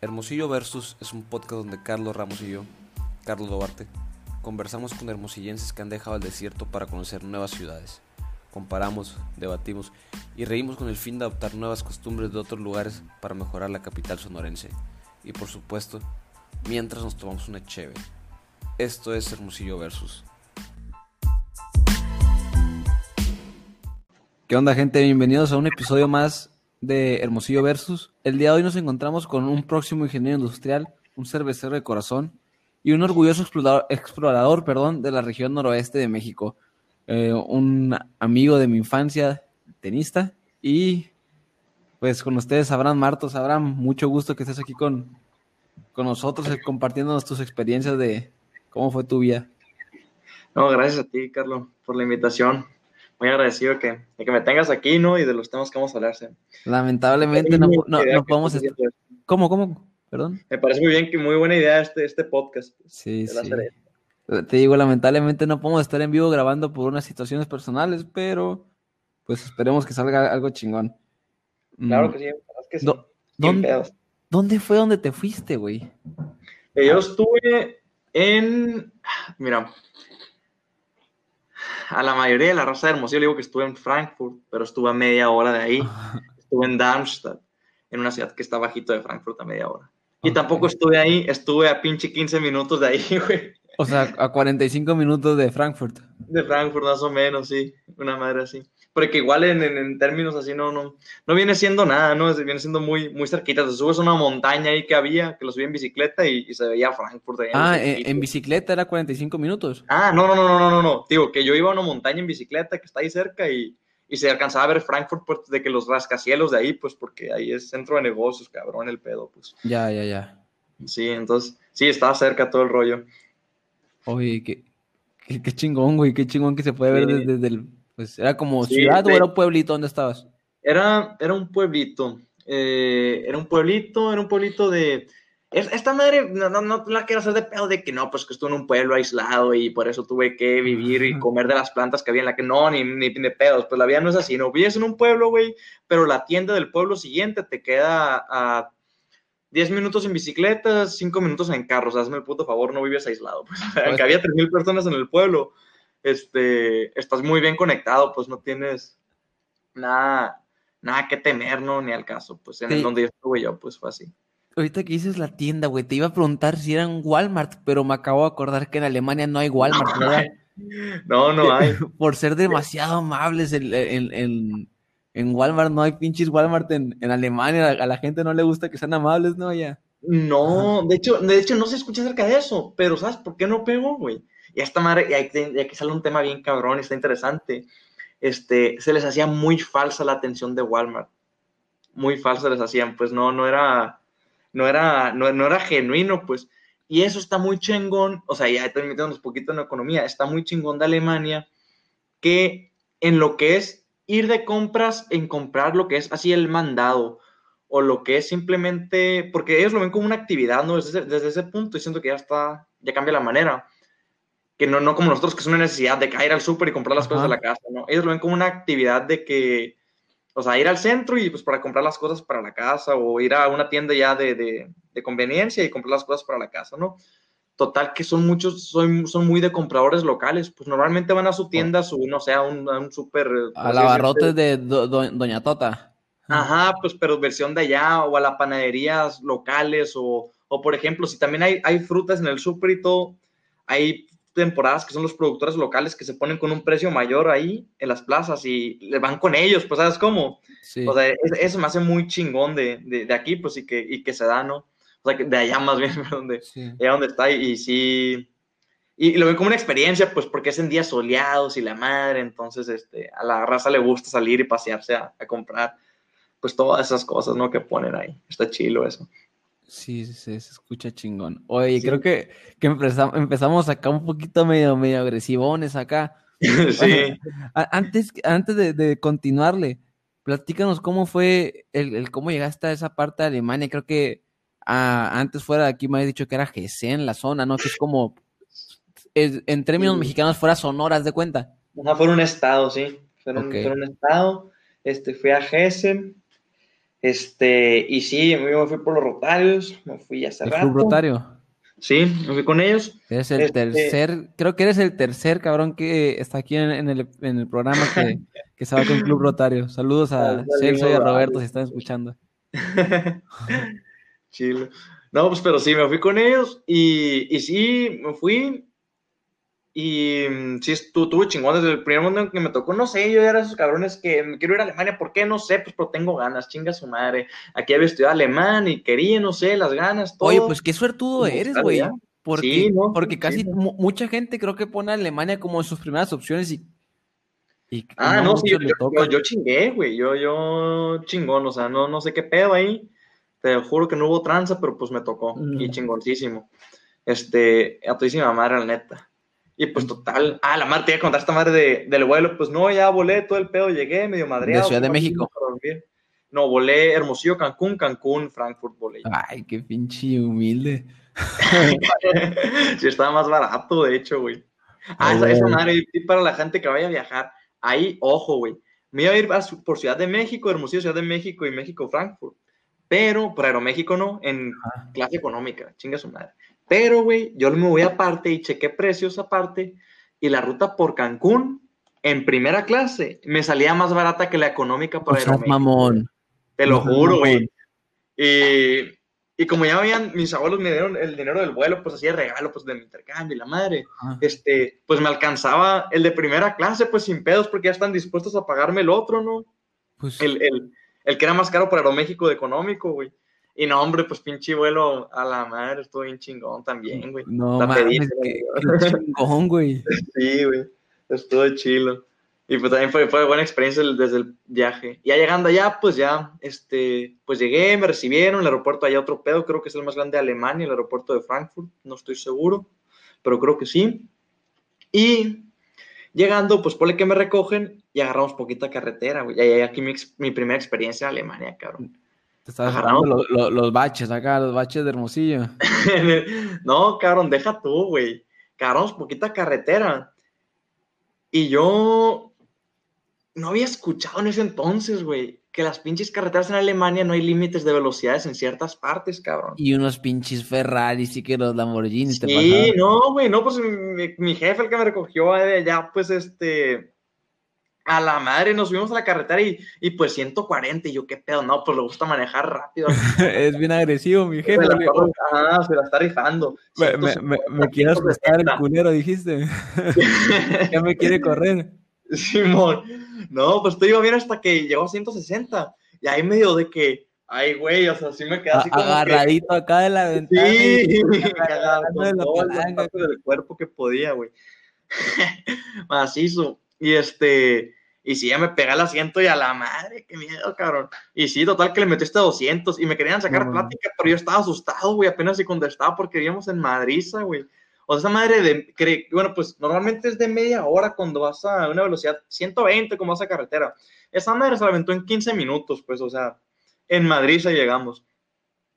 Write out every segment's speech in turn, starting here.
Hermosillo Versus es un podcast donde Carlos Ramos y yo, Carlos Duarte, conversamos con hermosillenses que han dejado el desierto para conocer nuevas ciudades. Comparamos, debatimos y reímos con el fin de adoptar nuevas costumbres de otros lugares para mejorar la capital sonorense. Y por supuesto, mientras nos tomamos una cheve. Esto es Hermosillo Versus. ¿Qué onda gente? Bienvenidos a un episodio más de Hermosillo Versus. El día de hoy nos encontramos con un próximo ingeniero industrial, un cervecero de corazón y un orgulloso explorador, explorador perdón, de la región noroeste de México. Eh, un amigo de mi infancia, tenista, y pues con ustedes, Abraham Martos. Abraham, mucho gusto que estés aquí con, con nosotros, eh, compartiéndonos tus experiencias de cómo fue tu vida. No, gracias a ti, Carlos, por la invitación muy agradecido que, de que me tengas aquí, ¿no? Y de los temas que vamos a hablar. ¿sí? Lamentablemente no, no, no podemos... Estar... ¿Cómo, cómo? Perdón. Me parece muy bien, que muy buena idea este, este podcast. Pues, sí, sí. Te digo, lamentablemente no podemos estar en vivo grabando por unas situaciones personales, pero pues esperemos que salga algo chingón. Claro mm. que sí, es que sí. ¿Dónde, ¿Dónde fue donde te fuiste, güey? Eh, yo estuve en, mira, a la mayoría de la raza de Hermosillo le digo que estuve en Frankfurt, pero estuve a media hora de ahí. Estuve en Darmstadt, en una ciudad que está bajito de Frankfurt a media hora. Y tampoco estuve ahí, estuve a pinche 15 minutos de ahí, güey. O sea, a 45 minutos de Frankfurt. De Frankfurt, más o menos, sí. Una madre así porque igual en, en, términos así no, no, no viene siendo nada, ¿no? Viene siendo muy, muy cerquita. Te subes a una montaña ahí que había, que lo subí en bicicleta y, se veía Frankfurt. Ahí ah, en, bicicleta era 45 minutos. Ah, no, no, no, no, no, no. Digo, que yo iba a una montaña en bicicleta que está ahí cerca y, y se alcanzaba a ver Frankfurt pues, de que los rascacielos de ahí, pues porque ahí es centro de negocios, cabrón, el pedo, pues. Ya, ya, ya. Sí, entonces, sí, estaba cerca todo el rollo. Oye, qué, qué, chingón, güey, qué chingón que se puede ver desde, desde el pues era como ciudad o era un pueblito donde estabas. Era, era un pueblito. Eh, era un pueblito, era un pueblito de. Esta madre no, no, la quiero hacer de pedo de que no, pues que estuve en un pueblo aislado y por eso tuve que vivir y comer de las plantas que había en la que no, ni, ni de pedos. Pues la vida no es así. No vives en un pueblo, güey, pero la tienda del pueblo siguiente te queda a 10 minutos en bicicleta, 5 minutos en carros. Hazme el puto favor, no vives aislado. Pues, pues, había 3.000 personas en el pueblo este, estás muy bien conectado, pues no tienes nada, nada que temer, ¿no? Ni al caso, pues en el donde yo estuve yo, pues fue así. Ahorita que dices la tienda, güey, te iba a preguntar si era un Walmart, pero me acabo de acordar que en Alemania no hay Walmart, ¿verdad? No, no hay. Por ser demasiado amables en, en, en, Walmart, no hay pinches Walmart en, en Alemania, a la gente no le gusta que sean amables, ¿no? Ya. No, de hecho, de hecho no se escucha acerca de eso, pero ¿sabes por qué no pegó, güey? Y esta madre, y aquí, sale un tema bien cabrón, está interesante. Este, se les hacía muy falsa la atención de Walmart. Muy falsa les hacían, pues no, no era, no era, no, no era genuino, pues. Y eso está muy chingón, o sea, ya estoy metiéndonos poquito en la economía, está muy chingón de Alemania, que en lo que es ir de compras, en comprar lo que es así el mandado, o lo que es simplemente, porque ellos lo ven como una actividad, ¿no? Desde, desde ese punto, y siento que ya está, ya cambia la manera que no, no como nosotros, que es una necesidad de caer al súper y comprar las cosas de la casa, ¿no? Ellos lo ven como una actividad de que, o sea, ir al centro y pues para comprar las cosas para la casa o ir a una tienda ya de, de, de conveniencia y comprar las cosas para la casa, ¿no? Total, que son muchos, son, son muy de compradores locales, pues normalmente van a su tienda, su, no sé, a un, a un súper... A la barrotes de Doña Tota. Ajá, pues pero versión de allá, o a las panaderías locales, o, o por ejemplo, si también hay, hay frutas en el súper y todo, hay temporadas que son los productores locales que se ponen con un precio mayor ahí en las plazas y le van con ellos, pues sabes cómo. O sea, eso me hace muy chingón de, de, aquí, pues y que, y que se da, ¿no? O sea, que de allá más bien, donde, allá donde está y, sí. Y, lo ven como una experiencia, pues porque es en días soleados y la madre, entonces este, a la raza le gusta salir y pasearse a, a comprar, pues todas esas cosas, ¿no? Que ponen ahí. Está chilo eso. Sí, sí, se escucha chingón. Oye, creo que, que empezamos, acá un poquito medio, medio agresivones acá. Sí. antes, antes de, continuarle, platícanos cómo fue el, cómo llegaste a esa parte de Alemania. Creo que ah, antes fuera de aquí me había dicho que era en la zona, ¿no? Que es como, en términos mexicanos, fuera Sonoras de cuenta. Ajá, fue un estado, sí. Fue un, un estado. Este, fui a Hessen Este, y sí, yo me fui por los Rotarios, me fui hace ¿El rato. Club Rotario? Sí, me fui con ellos. Eres el Este- tercer, creo que eres el tercer cabrón que está aquí en, en el, en el programa que, que se va con Club Rotario. Saludos a Celso y a. Roberto si están escuchando. Chilo. No, pues pero sí, me fui con ellos y, y sí, me fui. Y mm, sí, estuvo chingón desde el primer momento en que me tocó. No sé, yo era esos cabrones que me quiero ir a Alemania. ¿Por qué? No sé, pues pero tengo ganas, chinga su madre. Aquí había estudiado alemán y quería, no sé, las ganas, todo. Oye, pues qué suertudo eres, güey. Porque, Sí, no, porque casi sí. mucha gente creo que pone a Alemania como sus primeras opciones y, y Ah, no, sí, yo, yo, chingué, güey. Yo, yo chingón, o sea, no, no sé qué pedo ahí. Te juro que no hubo tranza, pero pues me tocó. Mm. Y chingoncísimo. Este, a todísima madre, la neta. Y pues total, ah, la madre, te iba a contar esta madre de, del vuelo. Pues no, ya volé todo el pedo, llegué medio madreado. Ciudad de México. No, volé Hermosillo, Cancún, Cancún, Frankfurt, volé. Ay, qué pinche humilde. sí, estaba más barato, de hecho, güey. Ah, esa, güey. esa madre, para la gente que vaya a viajar, ahí, ojo, güey. Me iba a ir a por Ciudad de México, Hermosillo, Ciudad de México y México, Frankfurt. Pero, por Aeroméxico no, en clase económica, chinga su madre. Pero, güey, yo me voy aparte y chequé precios aparte y la ruta por Cancún, en primera clase, me salía más barata que la económica por Aeroméxico. mamón. Te lo juro, güey. Y, y como ya habían, mis abuelos me dieron el dinero del vuelo, pues así de regalo, pues de mi intercambio y la madre, Ajá. este, pues me alcanzaba el de primera clase, pues sin pedos, porque ya están dispuestos a pagarme el otro, ¿no? Pues, El, el, el que era más caro para Aeroméxico de económico, güey. Y no, hombre, pues pinche vuelo a la madre, estuvo bien chingón también, güey. no la mames, pedí, qué, güey. qué chingón, güey. Sí, güey. Estuvo chilo. Y pues también fue, fue buena experiencia desde el viaje. Ya llegando allá, pues ya, este, pues llegué, me recibieron, el aeropuerto allá otro pedo, creo que es el más grande de Alemania, el aeropuerto de Frankfurt, no estoy seguro, pero creo que sí. Y llegando, pues ponle que me recogen y agarramos poquita carretera, güey. Llegué aquí mi, mi primera experiencia en Alemania, cabrón. Te estabas Ajá, agarrando ¿no? los, los- los baches acá, los baches de Hermosillo. no, cabrón, deja tú, güey. Agarramos poquita carretera. Y yo no había escuchado en ese entonces, güey, que las pinches carreteras en Alemania no hay límites de velocidades en ciertas partes, cabrón. Y unos pinches Ferraris y que los Lamborghinis te Sí, pasaban. no, güey, no, pues mi, mi jefe, el que me recogió de allá, pues este, a la madre, nos subimos a la carretera y, y pues 140, y yo, qué pedo, no, pues le gusta manejar rápido. es bien agresivo, mi jefe. se, la, ajá, se la está rifando. Me, me, me, asustar el 160. culero, dijiste. ya me quiere correr. Simón, no, pues te iba bien hasta que llegó a 160, y ahí medio de que, ay, güey, o sea, sí me quedé así como que- agarradito acá de la ventana. Sí, y- agarrando de la palanca. del cuerpo que podía, güey. Macizo. Y este, y sí, ya me pegué al asiento y a la madre, qué miedo, cabrón. Y sí, total que le metí este 200 y me querían sacar No, plática, pero yo estaba asustado, güey, apenas si contestaba porque vivíamos en Madriza, güey. O sea, esa madre de, bueno, pues normalmente es de media hora cuando vas a una velocidad 120 como vas a carretera. Esa madre se la aventó en 15 minutos, pues, o sea, en Madriza llegamos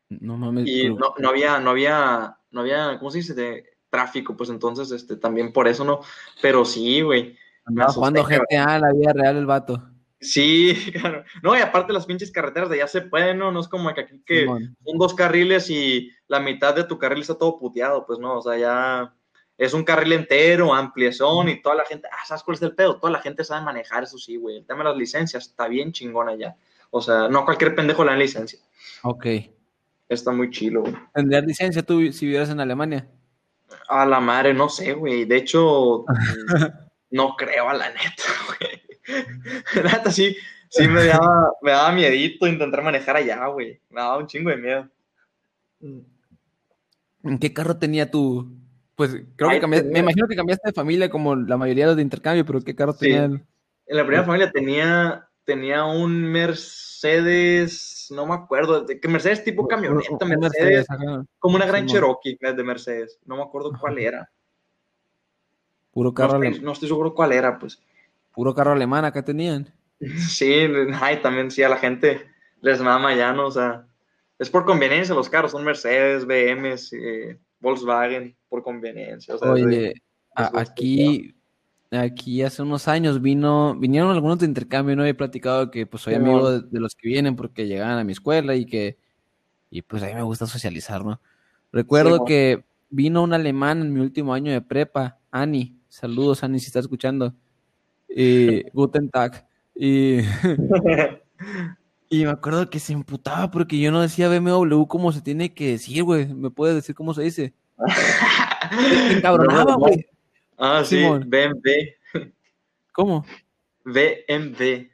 No mames. y pero- no, no había, no había, no había, ¿cómo se dice? De tráfico, pues entonces, este, también por eso no, pero sí, güey, andaba jugando. GTA en la vida real el vato. sí, claro, no, y aparte las pinches carreteras de allá se pueden, ¿no? No es como que aquí que son dos carriles y la mitad de tu carril está todo puteado, pues no, o sea, ya es un carril entero, ampliación y toda la gente, ah, ¿sabes cuál es el pedo? Toda la gente sabe manejar, eso sí, güey, el tema de las licencias está bien chingón allá, o sea, no cualquier pendejo le dan licencia, Ok. está muy chilo, güey. ¿Tendrías licencia tú si vivieras en Alemania? A la madre, no sé, güey. De hecho, no creo a la neta, güey. La neta, sí, sí me daba, me daba miedito intentar manejar allá, güey. Me daba un chingo de miedo. ¿En qué carro tenía tu...? Pues creo Ay, que cambiaste, me imagino que cambiaste de familia como la mayoría de los de intercambio, pero ¿qué carro Sí. tenía él? En la primera familia tenía, tenía un Mercedes, no me acuerdo, que Mercedes tipo camioneta, Mercedes, como una gran. Cherokee de Mercedes. No me acuerdo cuál era. Puro No carro, estoy, no estoy seguro cuál era, pues. puro carro alemán acá tenían. Sí, ay, también sí, a la gente les mama ya, ¿no? O sea, es por conveniencia los carros, son Mercedes, BMs, eh, Volkswagen, por conveniencia. O sea, es de- Oye, a- aquí aquí hace unos años vino, vinieron algunos de intercambio, ¿no? He platicado que pues soy amigo de, de los que vienen porque llegaban a mi escuela y que, y pues a mí me gusta socializar, ¿no? Recuerdo que vino un alemán en mi último año de prepa, Ani, saludos Ani si estás escuchando, y Guten Tag, y, y me acuerdo que se emputaba porque yo no decía BMW como se tiene que decir, güey, ¿me puedes decir cómo se dice? Se encabronaba, güey, Ah, sí, Simón. BMW. ¿cómo? BMW.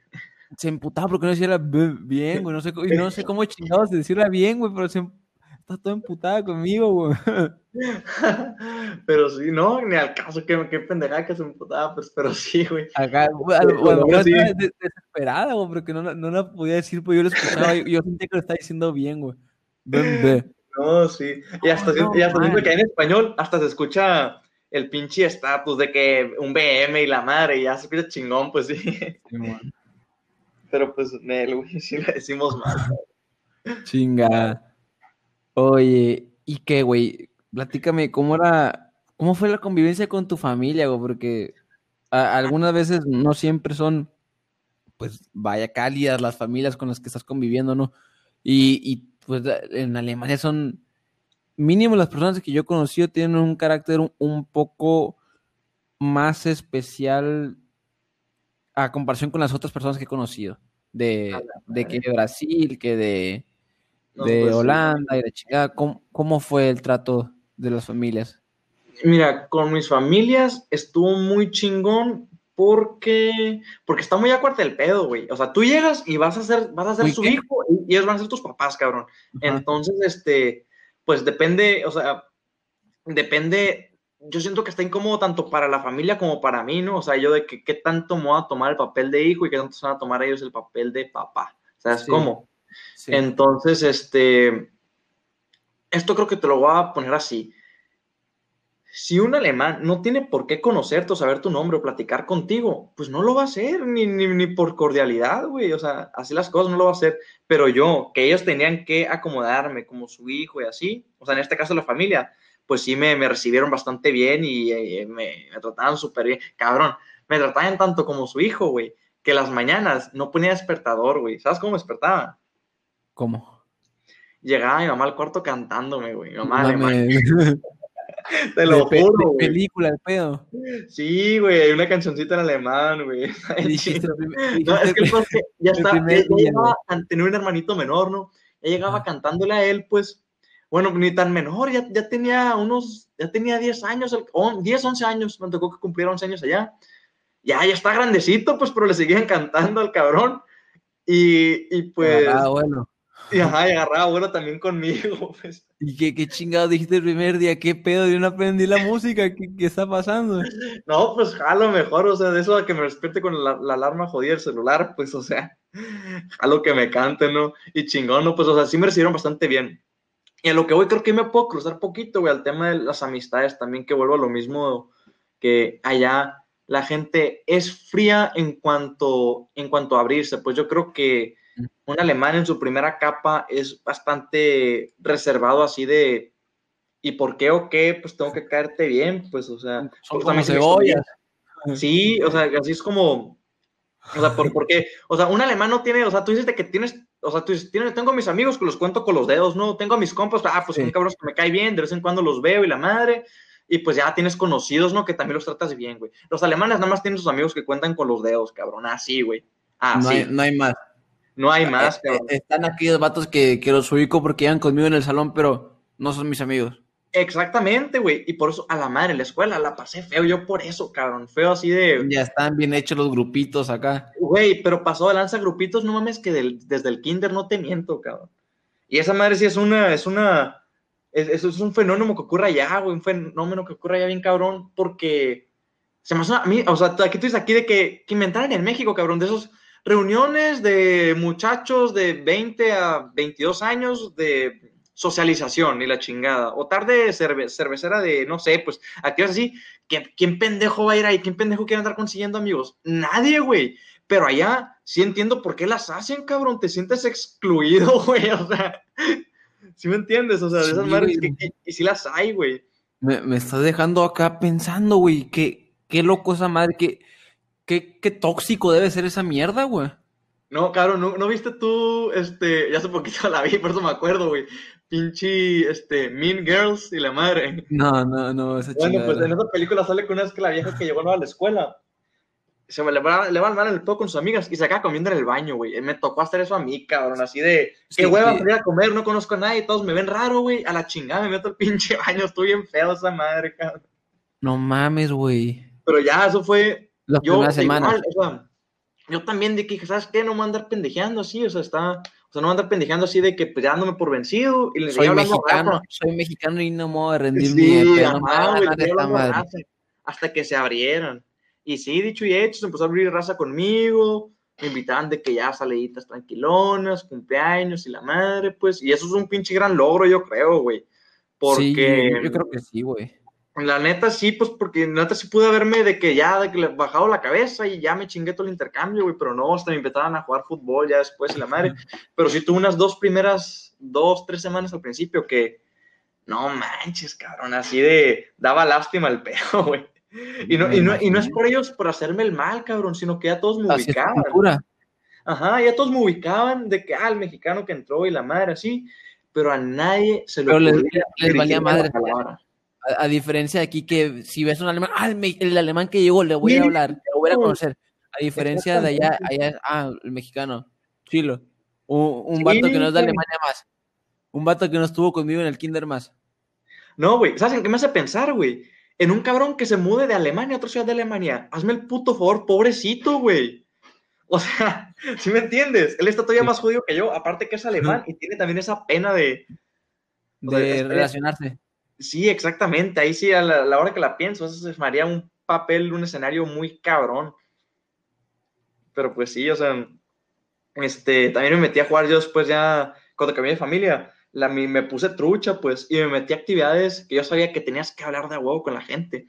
se emputaba porque no decía bien, güey. No sé, no sé cómo chingados decirla bien, güey, pero se em- está todo emputada conmigo, güey. Pero sí, no, ni al caso, qué, qué pendejada que se me putaba, pues, pero sí, güey. Acá, bueno, ahora sí. estaba des- desesperada, güey, porque no, la- no la podía decir, pues yo lo escuchaba y yo sentía que lo estaba diciendo bien, güey. No, sí. Y hasta, No, y hasta siento que en español hasta se escucha el pinche estatus de que un BM y la madre, y ya se escucha chingón, pues sí. Pero pues, Nel, güey, sí le decimos mal. Chinga. Oye, ¿y qué, güey? Platícame, ¿cómo era, cómo fue la convivencia con tu familia, güey? Porque a- algunas veces no siempre son, pues, vaya, cálidas las familias con las que estás conviviendo, ¿no? Y, y, pues en Alemania son, mínimo las personas que yo he conocido tienen un carácter un, un poco más especial a comparación con las otras personas que he conocido. De, de que de Brasil, que de, No, de pues. Holanda y de chingada. ¿Cómo, cómo fue el trato de las familias? Mira, con mis familias estuvo muy chingón porque, porque está muy acuerdo el pedo, güey. O sea, tú llegas y vas a ser, vas a ser ¿Muy su qué? hijo y ellos van a ser tus papás, cabrón. Ajá. Entonces, este, pues depende, o sea, depende, yo siento que está incómodo tanto para la familia como para mí, ¿no? O sea, yo de que qué tanto me voy a tomar el papel de hijo y qué tanto se van a tomar ellos el papel de papá. ¿Sabes Sí. cómo? Entonces, este, esto creo que te lo voy a poner así. Si un alemán no tiene por qué conocerte o saber tu nombre o platicar contigo, pues no lo va a hacer, ni, ni, por cordialidad, güey. O sea, así las cosas no lo va a hacer. Pero yo, que ellos tenían que acomodarme como su hijo y así, o sea, en este caso la familia, pues sí me, me recibieron bastante bien y eh, me, me trataban súper bien. Cabrón, me trataban tanto como su hijo, güey, que las mañanas no ponía despertador, güey. ¿Sabes cómo me despertaba? ¿Cómo? Llegaba mi mamá al cuarto cantándome, güey. Mi mamá, No alemán, mames. te lo De juro, de película, el pedo. Sí, güey, hay una cancioncita en alemán, güey. No, es que el que ya el está, ya, llegaba, a- tenía un hermanito menor, ¿no? Ya llegaba cantándole a él, pues, bueno, ni tan menor, ya, ya tenía unos, ya tenía 10 años, el- on- 10, 11 años, me tocó que cumpliera 11 años allá. Ya, ya está grandecito, pues, pero le seguían cantando al cabrón. Y, y pues, Ah, bueno. y, ajá, y agarraba bueno también conmigo, pues. ¿Y qué, qué chingado dijiste el primer día? ¿Qué pedo? Yo no aprendí la música. ¿Qué, qué está pasando? No, pues a lo mejor, o sea, de eso a que me despierte con la, la alarma jodida del celular, pues, o sea, a lo que me cante, ¿no? Y chingón, ¿no? Pues, o sea, sí me recibieron bastante bien. Y a lo que voy, creo que me puedo cruzar poquito, güey, al tema de las amistades también, que vuelvo a lo mismo que allá la gente es fría en cuanto, en cuanto a abrirse. Pues yo creo que un alemán en su primera capa es bastante reservado así de, ¿y por qué o qué? Pues tengo que caerte bien, pues, o sea, Son pues, como cebollas. Sí, o sea, así es como, o sea, por, porque, o sea, un alemán no tiene, o sea, tú dices de que tienes, o sea, tú dices, tienes, tengo a mis amigos que los cuento con los dedos, ¿no? Tengo a mis compas, ah, pues Sí. son cabros que me cae bien, de vez en cuando los veo y la madre, y pues ya tienes conocidos, ¿no? Que también los tratas bien, güey. Los alemanes nada más tienen sus amigos que cuentan con los dedos, cabrón, así, güey. Así, No hay, no hay más. No hay más, Eh, cabrón. eh, Están aquellos vatos que, que los ubico porque iban conmigo en el salón, pero no son mis amigos. Exactamente, güey, y por eso a la madre, en la escuela la pasé feo, yo por eso, cabrón, feo así de... Ya están bien hechos los grupitos acá. Güey, pero pasó de lanza grupitos, no mames, que del- desde el kinder no te miento, cabrón. Y esa madre sí es una, es una, es, es- es un fenómeno que ocurre allá, güey, un fenómeno que ocurre allá bien cabrón, porque se me hace una- a mí, o sea, aquí tú dices aquí de que, que inventaran en México, cabrón, de esos reuniones de muchachos de 20 a 22 años de socialización y la chingada, o tarde cerve- cervecera de, no sé, pues, actividades así, ¿quién, quién pendejo va a ir ahí? ¿Quién pendejo quiere andar consiguiendo amigos? Nadie, güey. Pero allá sí entiendo por qué las hacen, cabrón. Te sientes excluido, güey. O sea, ¿sí me entiendes? O sea, de esas Sí, madres que, que- y sí las hay, güey. Me, me estás dejando acá pensando, güey, que qué loco esa madre, qué, qué, qué tóxico debe ser esa mierda, güey. No, claro, ¿no, ¿no viste tú, este, ya hace poquito la vi, por eso me acuerdo, güey, pinche, este, Mean Girls y la madre. No, no, no, esa Bueno, pues en esa película sale con una vez que la vieja que llegó nueva a la escuela, se me le va, le va mal el todo con sus amigas y se acaba comiendo en el baño, güey. Me tocó hacer eso a mí, cabrón, así de, qué hueva sí. salir a comer, no conozco a nadie, todos me ven raro, güey, a la chingada me meto al pinche baño, estoy bien feo esa madre, cabrón. No mames, güey. Pero ya, eso fue, Las yo, primeras semanas. igual, o sea, yo también de que, ¿sabes qué? No me andar pendejeando así, o sea, está, o sea, no me andar pendejeando así de que, pues, ya dándome por vencido y Soy mexicano, Rafa. soy mexicano y no me voy a rendir Sí, pedo, no hasta que se abrieran. Y sí, dicho y hecho, se empezó a abrir raza conmigo, me invitaban de que ya saliditas tranquilonas, cumpleaños y la madre, pues, y eso es un pinche gran logro, yo creo, güey. Porque, Sí, yo creo que sí, güey. La neta sí, pues, porque la neta sí pude verme de que ya, de que le bajado la cabeza y ya me chingué todo el intercambio, güey, pero no, hasta me invitaban a jugar fútbol ya después y la madre. Pero sí tuve unas dos primeras, dos, tres semanas al principio que, no manches, cabrón, así de, daba lástima el pedo, güey. Y no, y, no, y no es por ellos por hacerme el mal, cabrón, sino que ya todos me Así ubicaban. Ajá, ya todos me ubicaban de que, ah, el mexicano que entró y la madre así, pero a nadie se le Pero les- ocurría les valía dirigirme la madre. palabra. A, a diferencia de aquí que si ves un alemán, ah, el, alemán que llegó, le voy a hablar, le voy a no. conocer. A diferencia de allá, allá ah, el mexicano, chilo. Un, un vato que no es de. Alemania más. Un vato que no estuvo conmigo en el kinder más. No, güey, ¿sabes en qué me hace pensar, güey? En un cabrón que se mude de Alemania a otra ciudad de Alemania. Hazme el puto favor, pobrecito, güey. O sea, ¿sí me entiendes? Él está todavía Sí. más jodido que yo, aparte que es alemán y tiene también esa pena de... O sea, De relacionarse. Sí, exactamente, ahí sí, a la, la hora que la pienso, eso se haría un papel, un escenario muy cabrón. Pero pues sí, o sea, este, también me metí a jugar yo después ya, cuando cambié de familia, la, me, me puse trucha, pues, y me metí a actividades que yo sabía que tenías que hablar de huevo con la gente.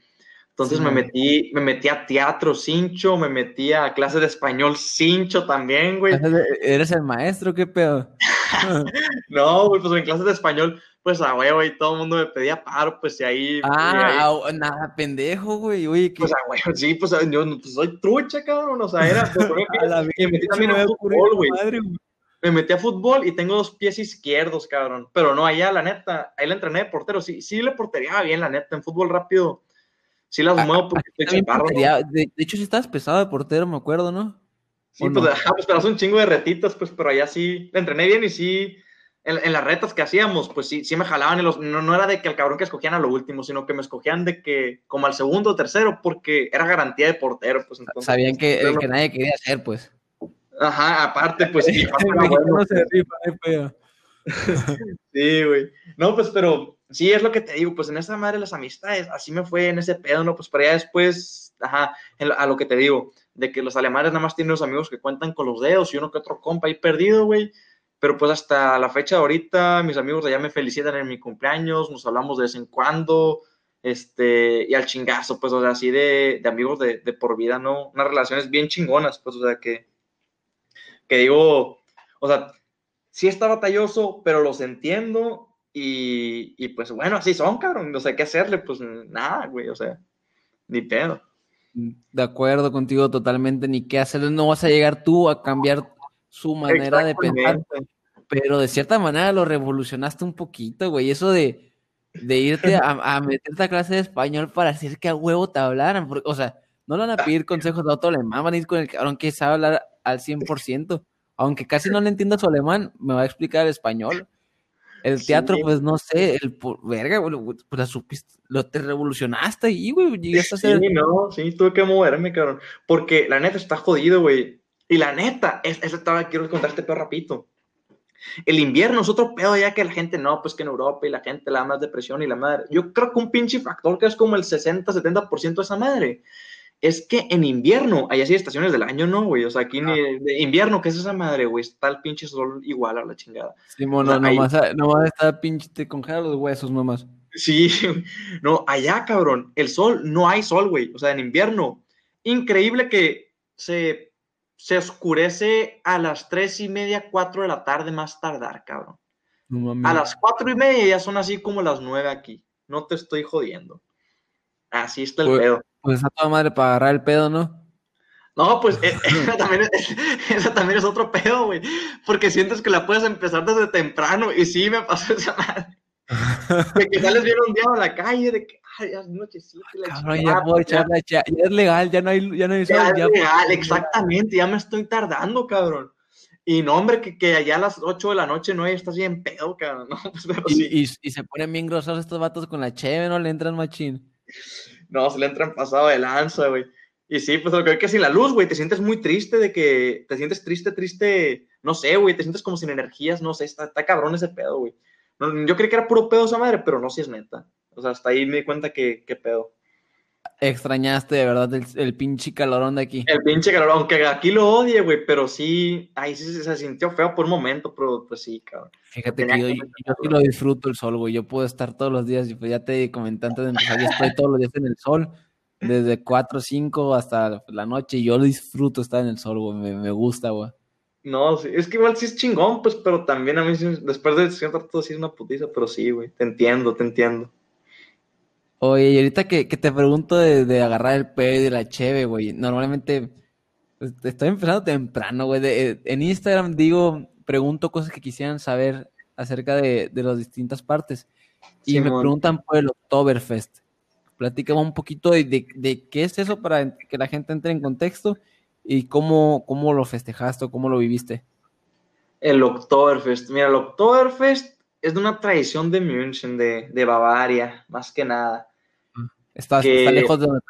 Entonces Sí, me metí, me metí a teatro cincho, me metí a clases de español cincho también, güey. ¿Eres el maestro? ¿Qué pedo? No, güey, pues en clases de español, pues a huevo, y todo el mundo me pedía paro, pues y ahí... y ahí- ah, ah, nada, pendejo, güey. Oye, Pues, ah, güey, sí, pues yo pues, soy trucha, cabrón. O sea, era. pues, a me metí también a fútbol, güey. Me metí a fútbol y tengo dos pies izquierdos, cabrón. Pero no, allá, la neta, ahí la entrené de portero. Sí, sí le portereaba bien, la neta. En fútbol rápido, sí las Ah, muevo porque estoy chaparro. ¿no? portería- de, de hecho, sí estabas pesado de portero, me acuerdo, ¿no? Sí, ¿o pues, no? ajá, pues, pero hace un chingo de retitas, pues, pero allá sí la entrené bien y sí. En, en las retas que hacíamos, pues sí, sí me jalaban y los, no, no era de que el cabrón que escogían a lo último, sino que me escogían de que como al segundo o tercero, porque era garantía de portero, pues entonces. Sabían que, el que nadie quería hacer, pues. Ajá, aparte, pues sí, bueno, se rifa. Sí, güey. No, pues, pero sí es lo que te digo, pues en esa madre las amistades, así me fue en ese pedo, ¿no? Pues para allá después, ajá, en a lo que te digo, de que los alemanes nada más tienen los amigos que cuentan con los dedos y uno que otro compa ahí perdido, güey. Pero pues hasta la fecha de ahorita, mis amigos de allá me felicitan en mi cumpleaños, nos hablamos de vez en cuando, este, y al chingazo, pues, o sea, así de, de amigos de, de por vida, ¿no? Unas relaciones bien chingonas, pues, o sea, que, que digo, o sea, sí está batalloso, pero los entiendo y, y pues bueno, así son, cabrón, no sé qué hacerle, pues nada, güey, o sea, ni pedo. De acuerdo contigo totalmente, ni qué hacer, no vas a llegar tú a cambiar su manera de pensar, pero de cierta manera lo revolucionaste un poquito, güey, eso de, de irte a, a meterte a clase de español para hacer que a huevo te hablaran, porque, o sea, no le van a pedir consejos otro alemán, van a ir con el cabrón que sabe hablar al 100%, aunque casi no le entienda su alemán, me va a explicar el español. El Sí. teatro, pues no sé, el verga, güey, pues la supiste, lo te revolucionaste ahí, güey, llegaste a Sí, ser no, sí, tuve que moverme, cabrón, porque la neta está jodido, güey, y la neta, es, eso estaba, quiero contarte peor rapidito. El invierno es otro pedo ya que la gente no, pues que en Europa y la gente la más depresión y la madre. Yo creo que un pinche factor que es como el 60-70% de esa madre es que en invierno, hay así estaciones del año, ¿no, güey? O sea, aquí ni- de invierno, ¿qué es esa madre, güey? Está el pinche sol igual a la chingada. Simón, O sea, ahí- nomás está pinche, te congela los huesos nomás. Sí, no, allá, cabrón, el sol, no hay sol, güey. O sea, en invierno, increíble que se, se oscurece a las tres y media, cuatro de la tarde más tardar, cabrón. No. A las cuatro y media ya son así como las nueve aquí. No te estoy jodiendo. Así está el Pues- pedo. Pues está toda madre para agarrar el pedo, ¿no? No, pues eh, esa también, es, esa también es otro pedo, güey. Porque sientes que la puedes empezar desde temprano. Y sí, me pasó esa madre. De que sales bien un día a la calle, de que, ya es nochecita. la Cabrón, ya puedo pues, echar la cha- Ya es legal, ya no hay, ya no hay Ya sol, es ya- legal, exactamente, ya me estoy tardando, cabrón. Y no, hombre, que, que allá a las 8 de la noche no, ya estás bien pedo, cabrón. No, pues, pero Y, sí. y, y se ponen bien grosos estos vatos con la cheve, ¿no? Le entran machín. No, se le entran pasado de lanza, güey. Y sí, pues lo que es que sin la luz, güey, te sientes muy triste de que te sientes triste, triste, no sé, güey, te sientes como sin energías, no sé, está, está cabrón ese pedo, güey. No, yo creí que era puro pedo esa madre, pero no, si es neta. O sea, hasta ahí me di cuenta que, que pedo. Extrañaste de verdad el, el pinche calorón de aquí. El pinche calor, aunque aquí lo odie, güey, pero sí, ahí sí se, se sintió feo por un momento, pero pues sí, cabrón. Fíjate que yo, que yo sí lo disfruto el sol, güey. Yo puedo estar todos los días, y pues ya te comenté antes de empezar, yo estoy todos los días en el sol, desde 4 5 hasta la noche, y yo disfruto estar en el sol, güey. Me, me gusta, güey. No, sí, es que igual sí es chingón, pues, pero también a mí, después de cierto rato, sí es una putiza, pero sí, güey, te entiendo, te entiendo. Oye, y ahorita que, que te pregunto de, de agarrar el pedo y de la cheve, güey. Normalmente pues, estoy empezando temprano, güey. de- eh, en Instagram digo, pregunto cosas que quisieran saber acerca de, de las distintas partes. Y me preguntan por el Oktoberfest. Platícame un poquito de, de- de qué es eso para que la gente entre en contexto y cómo, cómo lo festejaste o cómo lo viviste. El Oktoberfest. Mira, el Oktoberfest es de una tradición de München, de, de Bavaria, más que nada. Estás, Que- está lejos de donde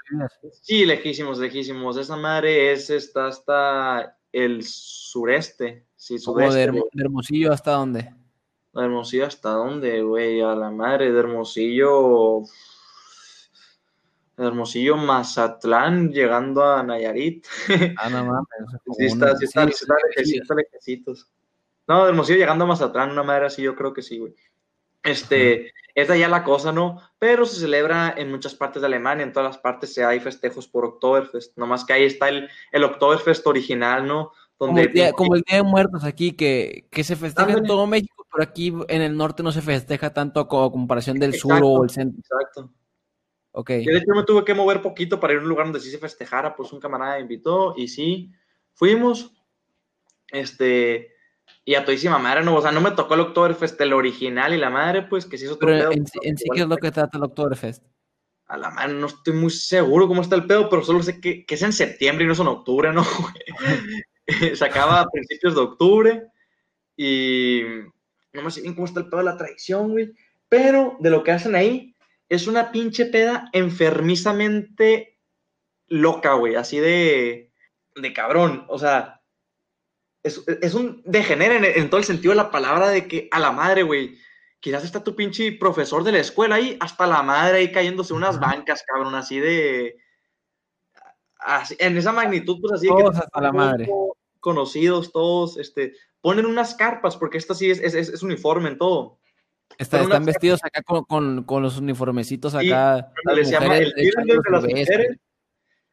tú. Sí, lejísimos, lejísimos. Esa madre es, está hasta el sureste. Sí, de, Hermosillo hasta dónde. De Hermosillo hasta dónde, güey, a la madre de Hermosillo. de Hermosillo, Mazatlán, llegando a Nayarit. Ah, no mames. Sí, está, sí, está, sí, sí está está lejecitos. No, de Hermosillo llegando a Mazatlán, una madre así, yo creo que sí, güey. Este, es de allá la cosa, ¿no? Pero se celebra en muchas partes de Alemania, en todas las partes se hay festejos por Oktoberfest, nomás que ahí está el, el Oktoberfest original, ¿no? Como Donde el, día, como el Día de Muertos aquí, que, que se festeja en todo México, pero aquí en el norte no se festeja tanto como comparación del sur o el centro. Exacto. Ok. Yo de hecho me tuve que mover poquito para ir a un lugar donde sí se festejara, pues un camarada me invitó y sí, fuimos, este, y a todísima madre, no, o sea, no me tocó el Oktoberfest, el original y la madre, pues que sí es otro Pero pedo, en, sí- en sí, ¿qué es lo que trata el Oktoberfest? A la mano, no estoy muy seguro cómo está el pedo, pero solo sé que, que es en septiembre y no es en octubre, ¿no? Se acaba a principios de octubre y no me sé bien cómo está el pedo de la tradición, güey. Pero de lo que hacen ahí es una pinche peda enfermizamente loca, güey, así de, de cabrón. O sea, es, es un degenera en, en todo el sentido de la palabra de que a la madre, güey. Quizás está tu pinche profesor de la escuela ahí, hasta la madre ahí cayéndose unas bancas, cabrón, así de. así- en esa magnitud, pues así Todos que hasta la madre. conocidos, todos, este, ponen unas carpas, porque esta sí es, es, es- uniforme en todo. Está- están vestidos acá con, con, con los uniformecitos Sí, acá. las Le se llama mujeres el de las mujeres.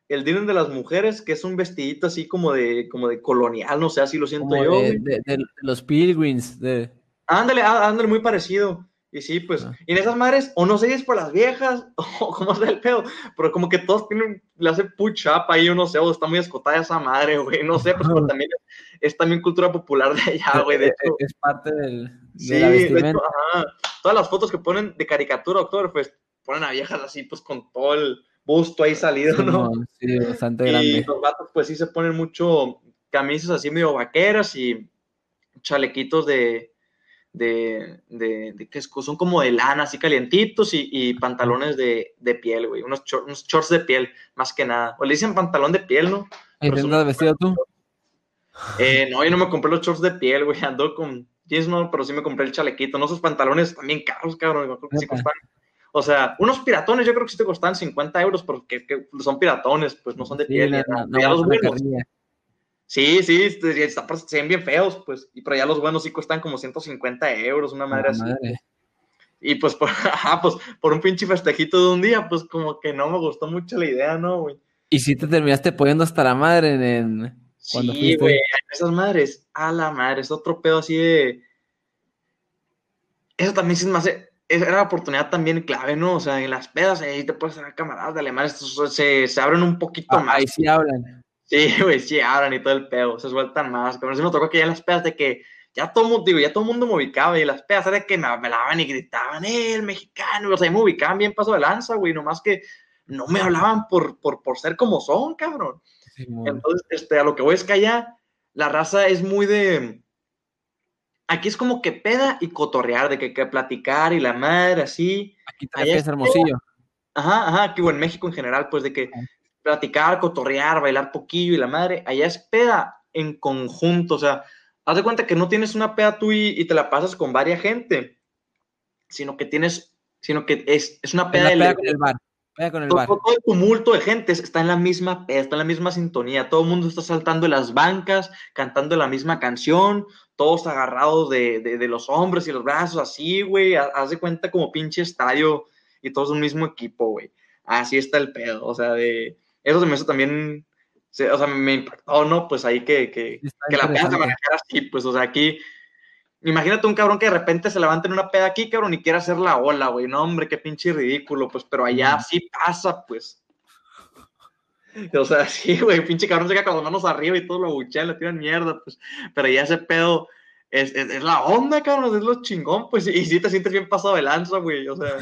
El Dirndl de las mujeres, que es un vestidito así como de, como de colonial, no sé, así lo siento Como yo. de, güey. de- de los pilgrims. De, Ándale, ándale, muy parecido. Y sí, pues, Ah. y en esas madres, o no sé si es por las viejas, o cómo está el pedo, pero como que todos tienen, le hace push up ahí, no sé, o está muy escotada esa madre, güey, no sé, pues, pero también es, es también cultura popular de allá, güey, de eh, hecho. es parte del, de Sí, la de vestimenta. hecho, ajá. Todas las fotos que ponen de caricatura Oktoberfest, ponen a viejas así, pues, con todo el busto ahí salido, ¿no? Simón, Sí, bastante Y grande. los vatos, pues sí se ponen mucho camisas así medio vaqueras y chalequitos de, de, de, de ¿qué es? son como de lana, así calientitos y, y pantalones de, de piel, güey, unos, shor- unos shorts de piel, más que nada. O le dicen pantalón de piel, ¿no? ¿Y pero te son- andas vestido tú? Eh, no, yo no me compré los shorts de piel, güey, ando con jeans, no, pero sí me compré el chalequito, no, esos pantalones también caros, cabrón, yo creo que sí. O sea, unos piratones yo creo que sí te costan 50 euros porque que son piratones, pues no son de Sí, piel. ni no, no ya los buenos. Sí, sí, este, está- se ven bien feos, pues, y pero ya los buenos sí cuestan como 150 euros, una madre Ah, así. madre. Y pues por, ajá, pues, por un pinche festejito de un día, pues como que no me gustó mucho la idea, ¿no, güey? Y si te terminaste poniendo hasta la madre en, en- cuando Sí, fuiste. güey, esas madres, a la madre, es otro pedo así de... Eso también sí me hace era la oportunidad también clave, ¿no? O sea, en las pedas ahí te puedes hacer camaradas de alemanes, se, se abren un poquito Ah, más. ahí sí hablan. Sí, güey, sí hablan y todo el pedo, se sueltan más. Pero sí me tocó que ya en las pedas de que ya todo mundo, digo, ya todo el mundo me ubicaba y en las pedas era de que me hablaban y gritaban, ¡eh, el mexicano! O sea, me ubicaban bien paso de lanza, güey, nomás que no me hablaban por, por, por ser como son, cabrón. Entonces, este, a lo que voy es que allá la raza es muy de. Aquí es como que peda y cotorrear, de que, que platicar y la madre, así. Aquí también es hermosillo. Ajá, ajá, aquí o en México en general, pues de que platicar, cotorrear, bailar poquillo y la madre. Allá es peda en conjunto, o sea, haz de cuenta que no tienes una peda tú y, y te la pasas con varias gente, sino que tienes, sino que es, es una peda de peda con el bar. Peda con el todo, bar. todo el tumulto de gente está en la misma está en la misma sintonía, todo el mundo está saltando en las bancas, cantando la misma canción, todos agarrados de, de, de los hombres y los brazos, así, güey, ha- haz de cuenta como pinche estadio y todos un mismo equipo, güey. Así está el pedo, o sea, de... Eso se me hizo también, o sea, me impactó, ¿no? Pues ahí que, que, que la interesante. manejara así, pues, o sea, aquí... Imagínate un cabrón que de repente se levanta en una peda aquí, cabrón, y quiere hacer la ola, güey. No, hombre, qué pinche ridículo, pues, pero allá sí pasa, pues. O sea, sí, güey, pinche cabrón se queda con las manos arriba y todo lo buchean, le tiran mierda, pues. Pero ya ese pedo es, es, es la onda, cabrón, es lo chingón, pues. Y sí te sientes bien pasado de lanza, güey, o sea.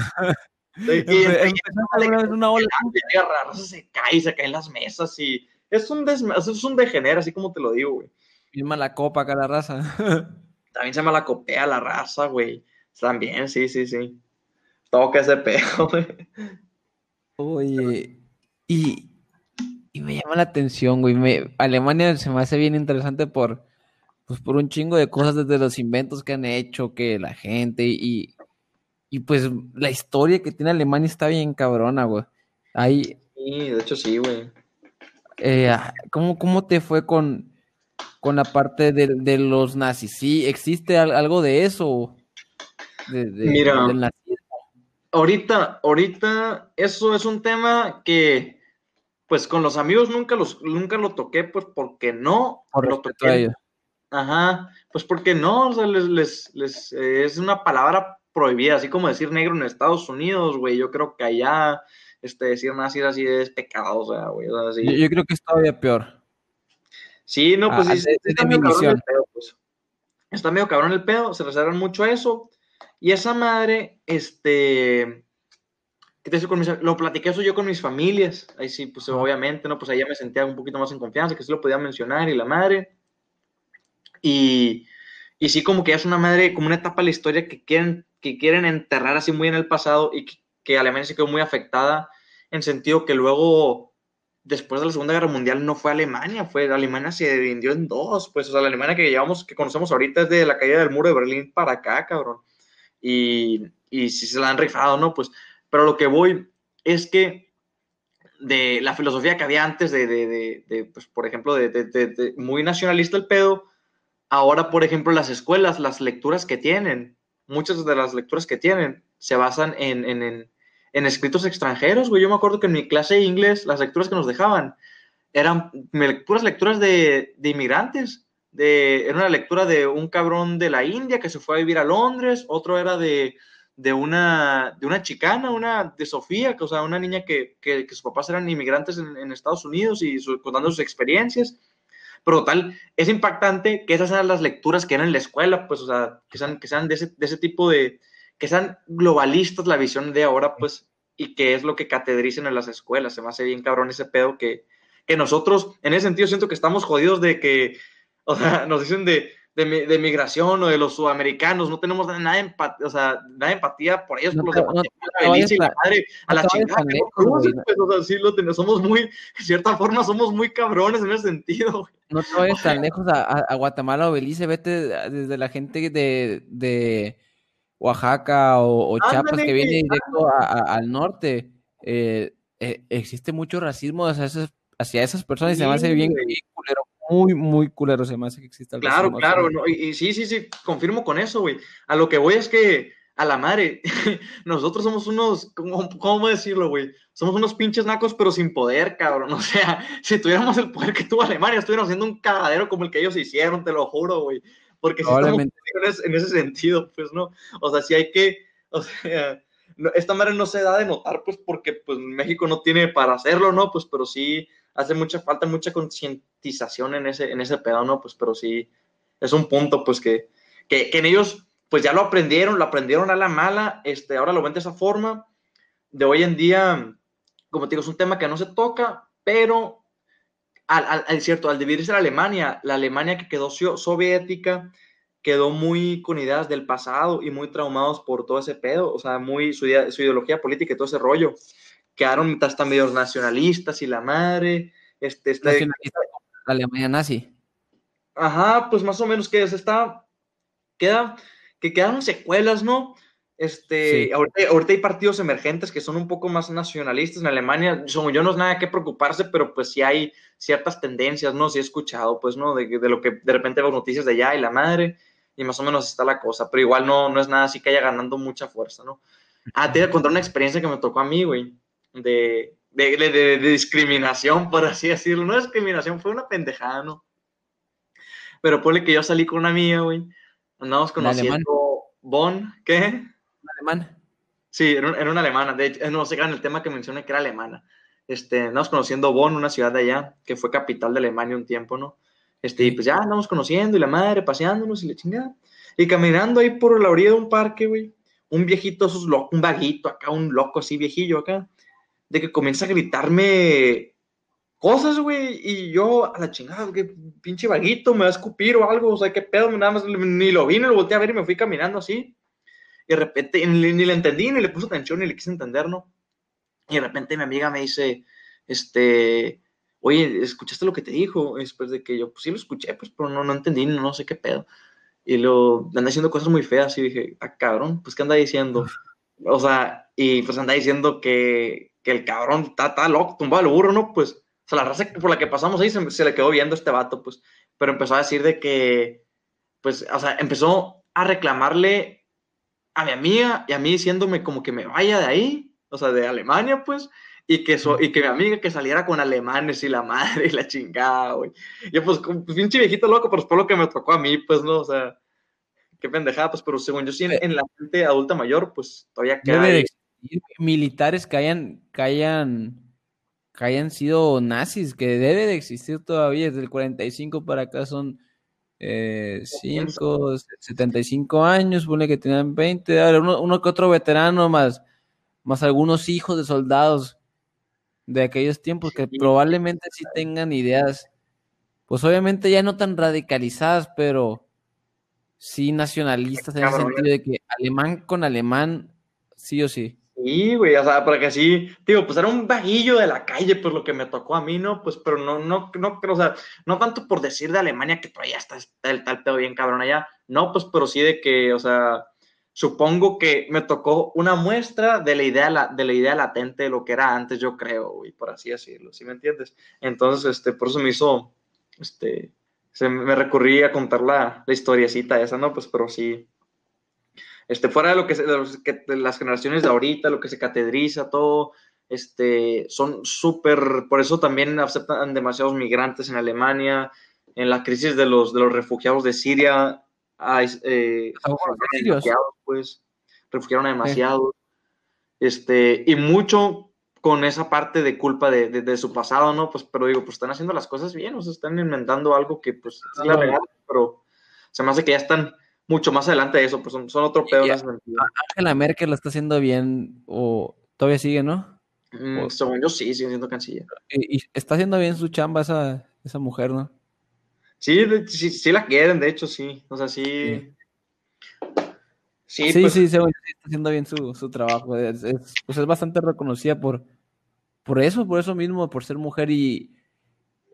y- y- y- una ola. y llega se cae, se caen las mesas y es un, desma- es un degener, así como te lo digo, güey. Bien mala copa acá la raza. También se me la copea la raza, güey. También, sí, sí, sí. Toca ese pedo, güey. Oye, y, y me llama la atención, güey. me- Alemania se me hace bien interesante por, pues, por un chingo de cosas desde los inventos que han hecho, que la gente y, y pues la historia que tiene Alemania está bien cabrona, güey. Ahí, Sí, de hecho sí, güey. eh, ah, ¿cómo, cómo te fue con, con la parte de, de los nazis? ¿Sí existe al- algo de eso? De, de- Mira. del. Ahorita, ahorita, eso es un tema que, pues con los amigos nunca, los, nunca lo toqué, pues porque no Por lo toqué. Ajá, pues porque no, o sea, les, les, les, eh, es una palabra prohibida, así como decir negro en Estados Unidos, güey, yo creo que allá, este, decir nazi así es pecado, o sea, güey, o sea, sí. Yo, yo creo que es todavía peor. Sí, no, pues Ah, sí, está medio cabrón el pedo, pues. Está medio cabrón el pedo, se reservan mucho a eso. Y esa madre, este, ¿qué te con mis, lo platiqué eso yo con mis familias. Ahí sí, pues obviamente, ¿no? Pues ahí ya me sentía un poquito más en confianza, que sí lo podía mencionar y la madre. Y, y sí, como que ya es una madre, como una etapa de la historia que quieren, que quieren enterrar así muy en el pasado y que, que Alemania se quedó muy afectada en sentido que luego, después de la Segunda Guerra Mundial, no fue Alemania, fue Alemania se dividió en dos, pues, o sea, la Alemania que llevamos, que conocemos ahorita es de la caída del muro de Berlín para acá, cabrón. Y, y sí se la han rifado, ¿no? Pues, pero lo que voy es que de la filosofía que había antes de, de, de, pues, por ejemplo, de, muy nacionalista el pedo, ahora, por ejemplo, las escuelas, las lecturas que tienen, muchas de las lecturas que tienen se basan en, en, en escritos extranjeros, güey. Yo me acuerdo que en mi clase de inglés, las lecturas que nos dejaban eran puras lecturas de, de inmigrantes. De, era una lectura de un cabrón de la India que se fue a vivir a Londres, otro era de, de, una, de una chicana, una de Sofía, que, o sea, una niña que, que, que sus papás eran inmigrantes en, Estados Unidos y su, contando sus experiencias. Pero total, es impactante que esas eran las lecturas que eran en la escuela, pues, o sea, que sean, que sean de, ese, de ese tipo de, que sean globalistas la visión de ahora, pues, y que es lo que catedricen en las escuelas. Se me hace bien cabrón ese pedo que, que nosotros, en ese sentido, siento que estamos jodidos de que, o sea, nos dicen de, de, de migración o de los sudamericanos, no tenemos nada de empatía, o sea, nada de empatía por ellos, No por los no- de no Belice y la madre, a la chingada, pues, o sea, sí lo tenemos, somos muy, de cierta forma, somos muy cabrones en ese sentido, güey. No te vayas tan lejos a, a- a Guatemala o Belice, vete desde la gente de, de Oaxaca o, o Chiapas que viene directo a- a- al norte. Eh, eh, existe mucho racismo hacia esas, hacia esas personas y se me hace Sí, bien, güey. culero, muy, muy culero se me hace que exista el Claro, racismo. claro, no, y, y sí, sí, sí, confirmo con eso, güey. A lo que voy es que, a la madre, nosotros somos unos, ¿cómo, cómo decirlo, güey? Somos unos pinches nacos, pero sin poder, cabrón. O sea, si tuviéramos el poder que tuvo Alemania, estuviéramos haciendo un cagadero como el que ellos hicieron, te lo juro, güey. Porque si estamos en ese, en ese sentido, pues, ¿no? O sea, si hay que, O sea, esta madre no se da de notar, pues, porque pues México no tiene para hacerlo, ¿no? Pues, pero sí hace mucha falta, mucha concientización en ese, en ese pedo, ¿no? Pues, pero sí, es un punto, pues, que, que, en ellos, pues, ya lo aprendieron, lo aprendieron a la mala, este, ahora lo ven de esa forma. De hoy en día, como te digo, es un tema que no se toca, pero al, al, cierto, al dividirse la Alemania, la Alemania que quedó soviética, quedó muy con ideas del pasado y muy traumados por todo ese pedo, o sea, muy su, su ideología política y todo ese rollo. Quedaron hasta medio nacionalistas y la madre. Este, este, la Alemania nazi. Ajá, pues más o menos que se está, queda, que quedaron secuelas, ¿no? Este, ahorita, hay partidos emergentes que son un poco más nacionalistas en Alemania. Como yo no es nada que preocuparse, pero pues sí hay ciertas tendencias, ¿no? Sí he escuchado, pues, ¿no? De, de lo que de repente veo noticias de allá y la madre y más o menos está la cosa, pero igual no, no es nada así que haya ganando mucha fuerza, ¿no? Ah, te voy a contar una experiencia que me tocó a mí, güey, de, de, de, discriminación, por así decirlo. No discriminación, fue una pendejada, ¿no? Pero ponle que yo salí con una amiga, güey. Andamos conociendo Bon, ¿qué? ¿Un alemán? Sí, era, un, era una alemana. De hecho, no sé, en el tema que mencioné que era alemana. Este, andamos conociendo Bonn, una ciudad de allá, que fue capital de Alemania un tiempo, ¿no? Este, y pues ya andamos conociendo y la madre paseándonos y la chingada. Y caminando ahí por la orilla de un parque, güey, un viejito, esos un vaguito acá, un loco así viejillo acá, de que comienza a gritarme cosas, güey, y yo a la chingada, que pinche vaguito, me va a escupir o algo, o sea, qué pedo, nada más ni lo vi, ni lo volteé a ver y me fui caminando así. Y de repente, ni, ni le entendí, ni le puse atención, ni le quise entender, ¿no? Y de repente mi amiga me dice, este, oye, ¿escuchaste lo que te dijo? Después de que yo, pues sí lo escuché, pues, pero no, no entendí, no, sé qué pedo. Y lo anda diciendo cosas muy feas y dije, ah, cabrón, pues, ¿qué anda diciendo? O sea, y pues anda diciendo que, que el cabrón está, está loco, tumbado al burro, ¿no? Pues, o sea, la raza por la que pasamos ahí se, se le quedó viendo este vato, pues, pero empezó a decir de que, pues, o sea, empezó a reclamarle a mi amiga y a mí diciéndome como que me vaya de ahí, o sea, de Alemania, pues, y que, y que mi amiga que saliera con alemanes y la madre y la chingada, güey. Yo, pues, pues, pinche viejito loco, pero es por lo que me tocó a mí, pues, ¿no? O sea, qué pendejada, pues, pero según yo sí, en, la gente adulta mayor, pues, todavía queda. militares que hayan, que hayan, que hayan sido nazis, que debe de existir todavía, desde el 45 para acá son. Eh, 5, 75 años, pone que tenían 20, uno, uno que otro veterano más, más algunos hijos de soldados de aquellos tiempos que probablemente sí tengan ideas, pues obviamente ya no tan radicalizadas, pero sí nacionalistas en el sentido de que alemán con alemán, sí o sí. Sí, güey, o sea, porque así, digo, pues era un vaguillo de la calle, pues lo que me tocó a mí, ¿no? Pues, pero no, no, no, o sea, no tanto por decir de Alemania que todavía está, está el tal pedo bien cabrón allá, no, pues, pero sí de que, o sea, supongo que me tocó una muestra de la idea, de la idea latente de lo que era antes, yo creo, y por así decirlo, ¿sí me entiendes? Entonces, este, por eso me hizo, este, se me recurrí a contar la, la historiecita esa, ¿no? Pues, pero sí, este, fuera de lo que, de, las generaciones de ahorita, lo que se catedriza, todo, este, son súper, por eso también aceptan demasiados migrantes en Alemania, en la crisis de los, de los refugiados de Siria, eh, refugiados, pues, refugiaron a demasiado. Este, y mucho con esa parte de culpa de, de, su pasado, ¿no? Pues, pero digo, pues están haciendo las cosas bien, o sea, están inventando algo que, pues, es la verdad, pero se me hace que ya están mucho más adelante de eso, pues son, son otro pedo. Angela Merkel lo está haciendo bien, o todavía sigue, ¿no? Mm, según yo sí, sigue siendo canciller. Y, está haciendo bien su chamba esa, esa mujer, ¿no? Sí, sí, sí, la quieren, de hecho, sí. O sea, sí. Sí, sí, pues sí, está haciendo bien su, su trabajo. Es, pues es bastante reconocida por, por eso, por eso mismo, por ser mujer y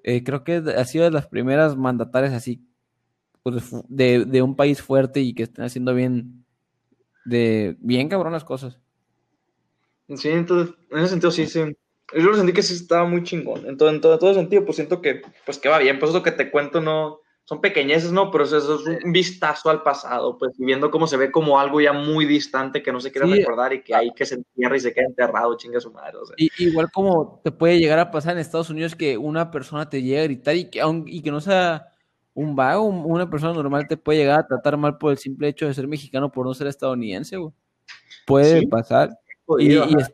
eh, creo que ha sido de las primeras mandatarias así pues, de, de, un país fuerte y que estén haciendo bien, de bien cabrón las cosas. Sí, entonces, en ese sentido sí, sí yo lo sentí que sí estaba muy chingón. En todo, en todo, sentido, pues siento que, pues que va bien. Pues eso que te cuento no, son pequeñeces, ¿no? Pero eso, es un vistazo al pasado, pues viendo cómo se ve como algo ya muy distante que no se quiere recordar y que hay que se entierra y se queda enterrado, chinga su madre. y, igual como te puede llegar a pasar en Estados Unidos que una persona te llegue a gritar y que, y que no sea un vago, una persona normal te puede llegar a tratar mal por el simple hecho de ser mexicano por no ser estadounidense, güey. Puede Sí, pasar. Y. Estados Unidos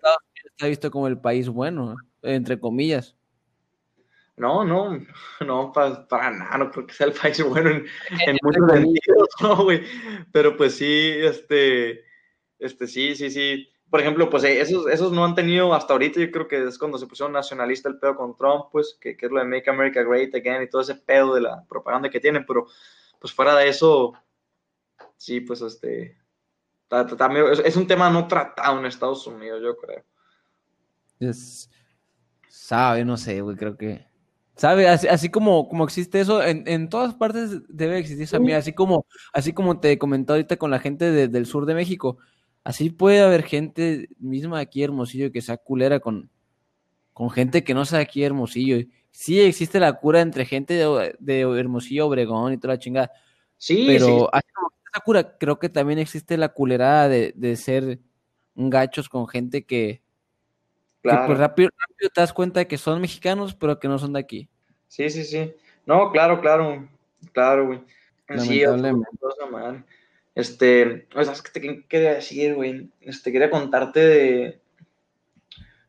está visto como el país bueno, entre comillas. No, no, no, pa- para nada, no creo que sea el país bueno en, en muchos sentidos, no, güey. Pero pues sí, este, este, sí, sí, sí. Por ejemplo, pues eh, esos, esos no han tenido hasta ahorita, yo creo que es cuando se pusieron nacionalista el pedo con Trump, pues, que, que es lo de Make America Great Again y todo ese pedo de la propaganda que tienen, pero pues fuera de eso, sí, pues este, ta- ta- también es, es un tema no tratado en Estados Unidos, yo creo. Es, sabe, no sé, güey, creo que. Sabe, así, así como, como existe eso, en, en todas partes debe existir esa así como, así como te comentó ahorita con la gente de- del sur de México, así puede haber gente misma aquí Hermosillo que sea culera con, con gente que no sea aquí Hermosillo. Sí existe la cura entre gente de, de Hermosillo, Obregón y toda la chingada, Sí, pero sí, así como existe esa cura, creo que también existe la culerada de, de ser gachos con gente que, que claro. pues rápido, rápido te das cuenta de que son mexicanos, pero que no son de aquí. Sí, sí, sí. No, claro, claro, claro, güey. Sí, Este, o sea, es que te ¿qué quería decir, güey. Este, quería contarte de,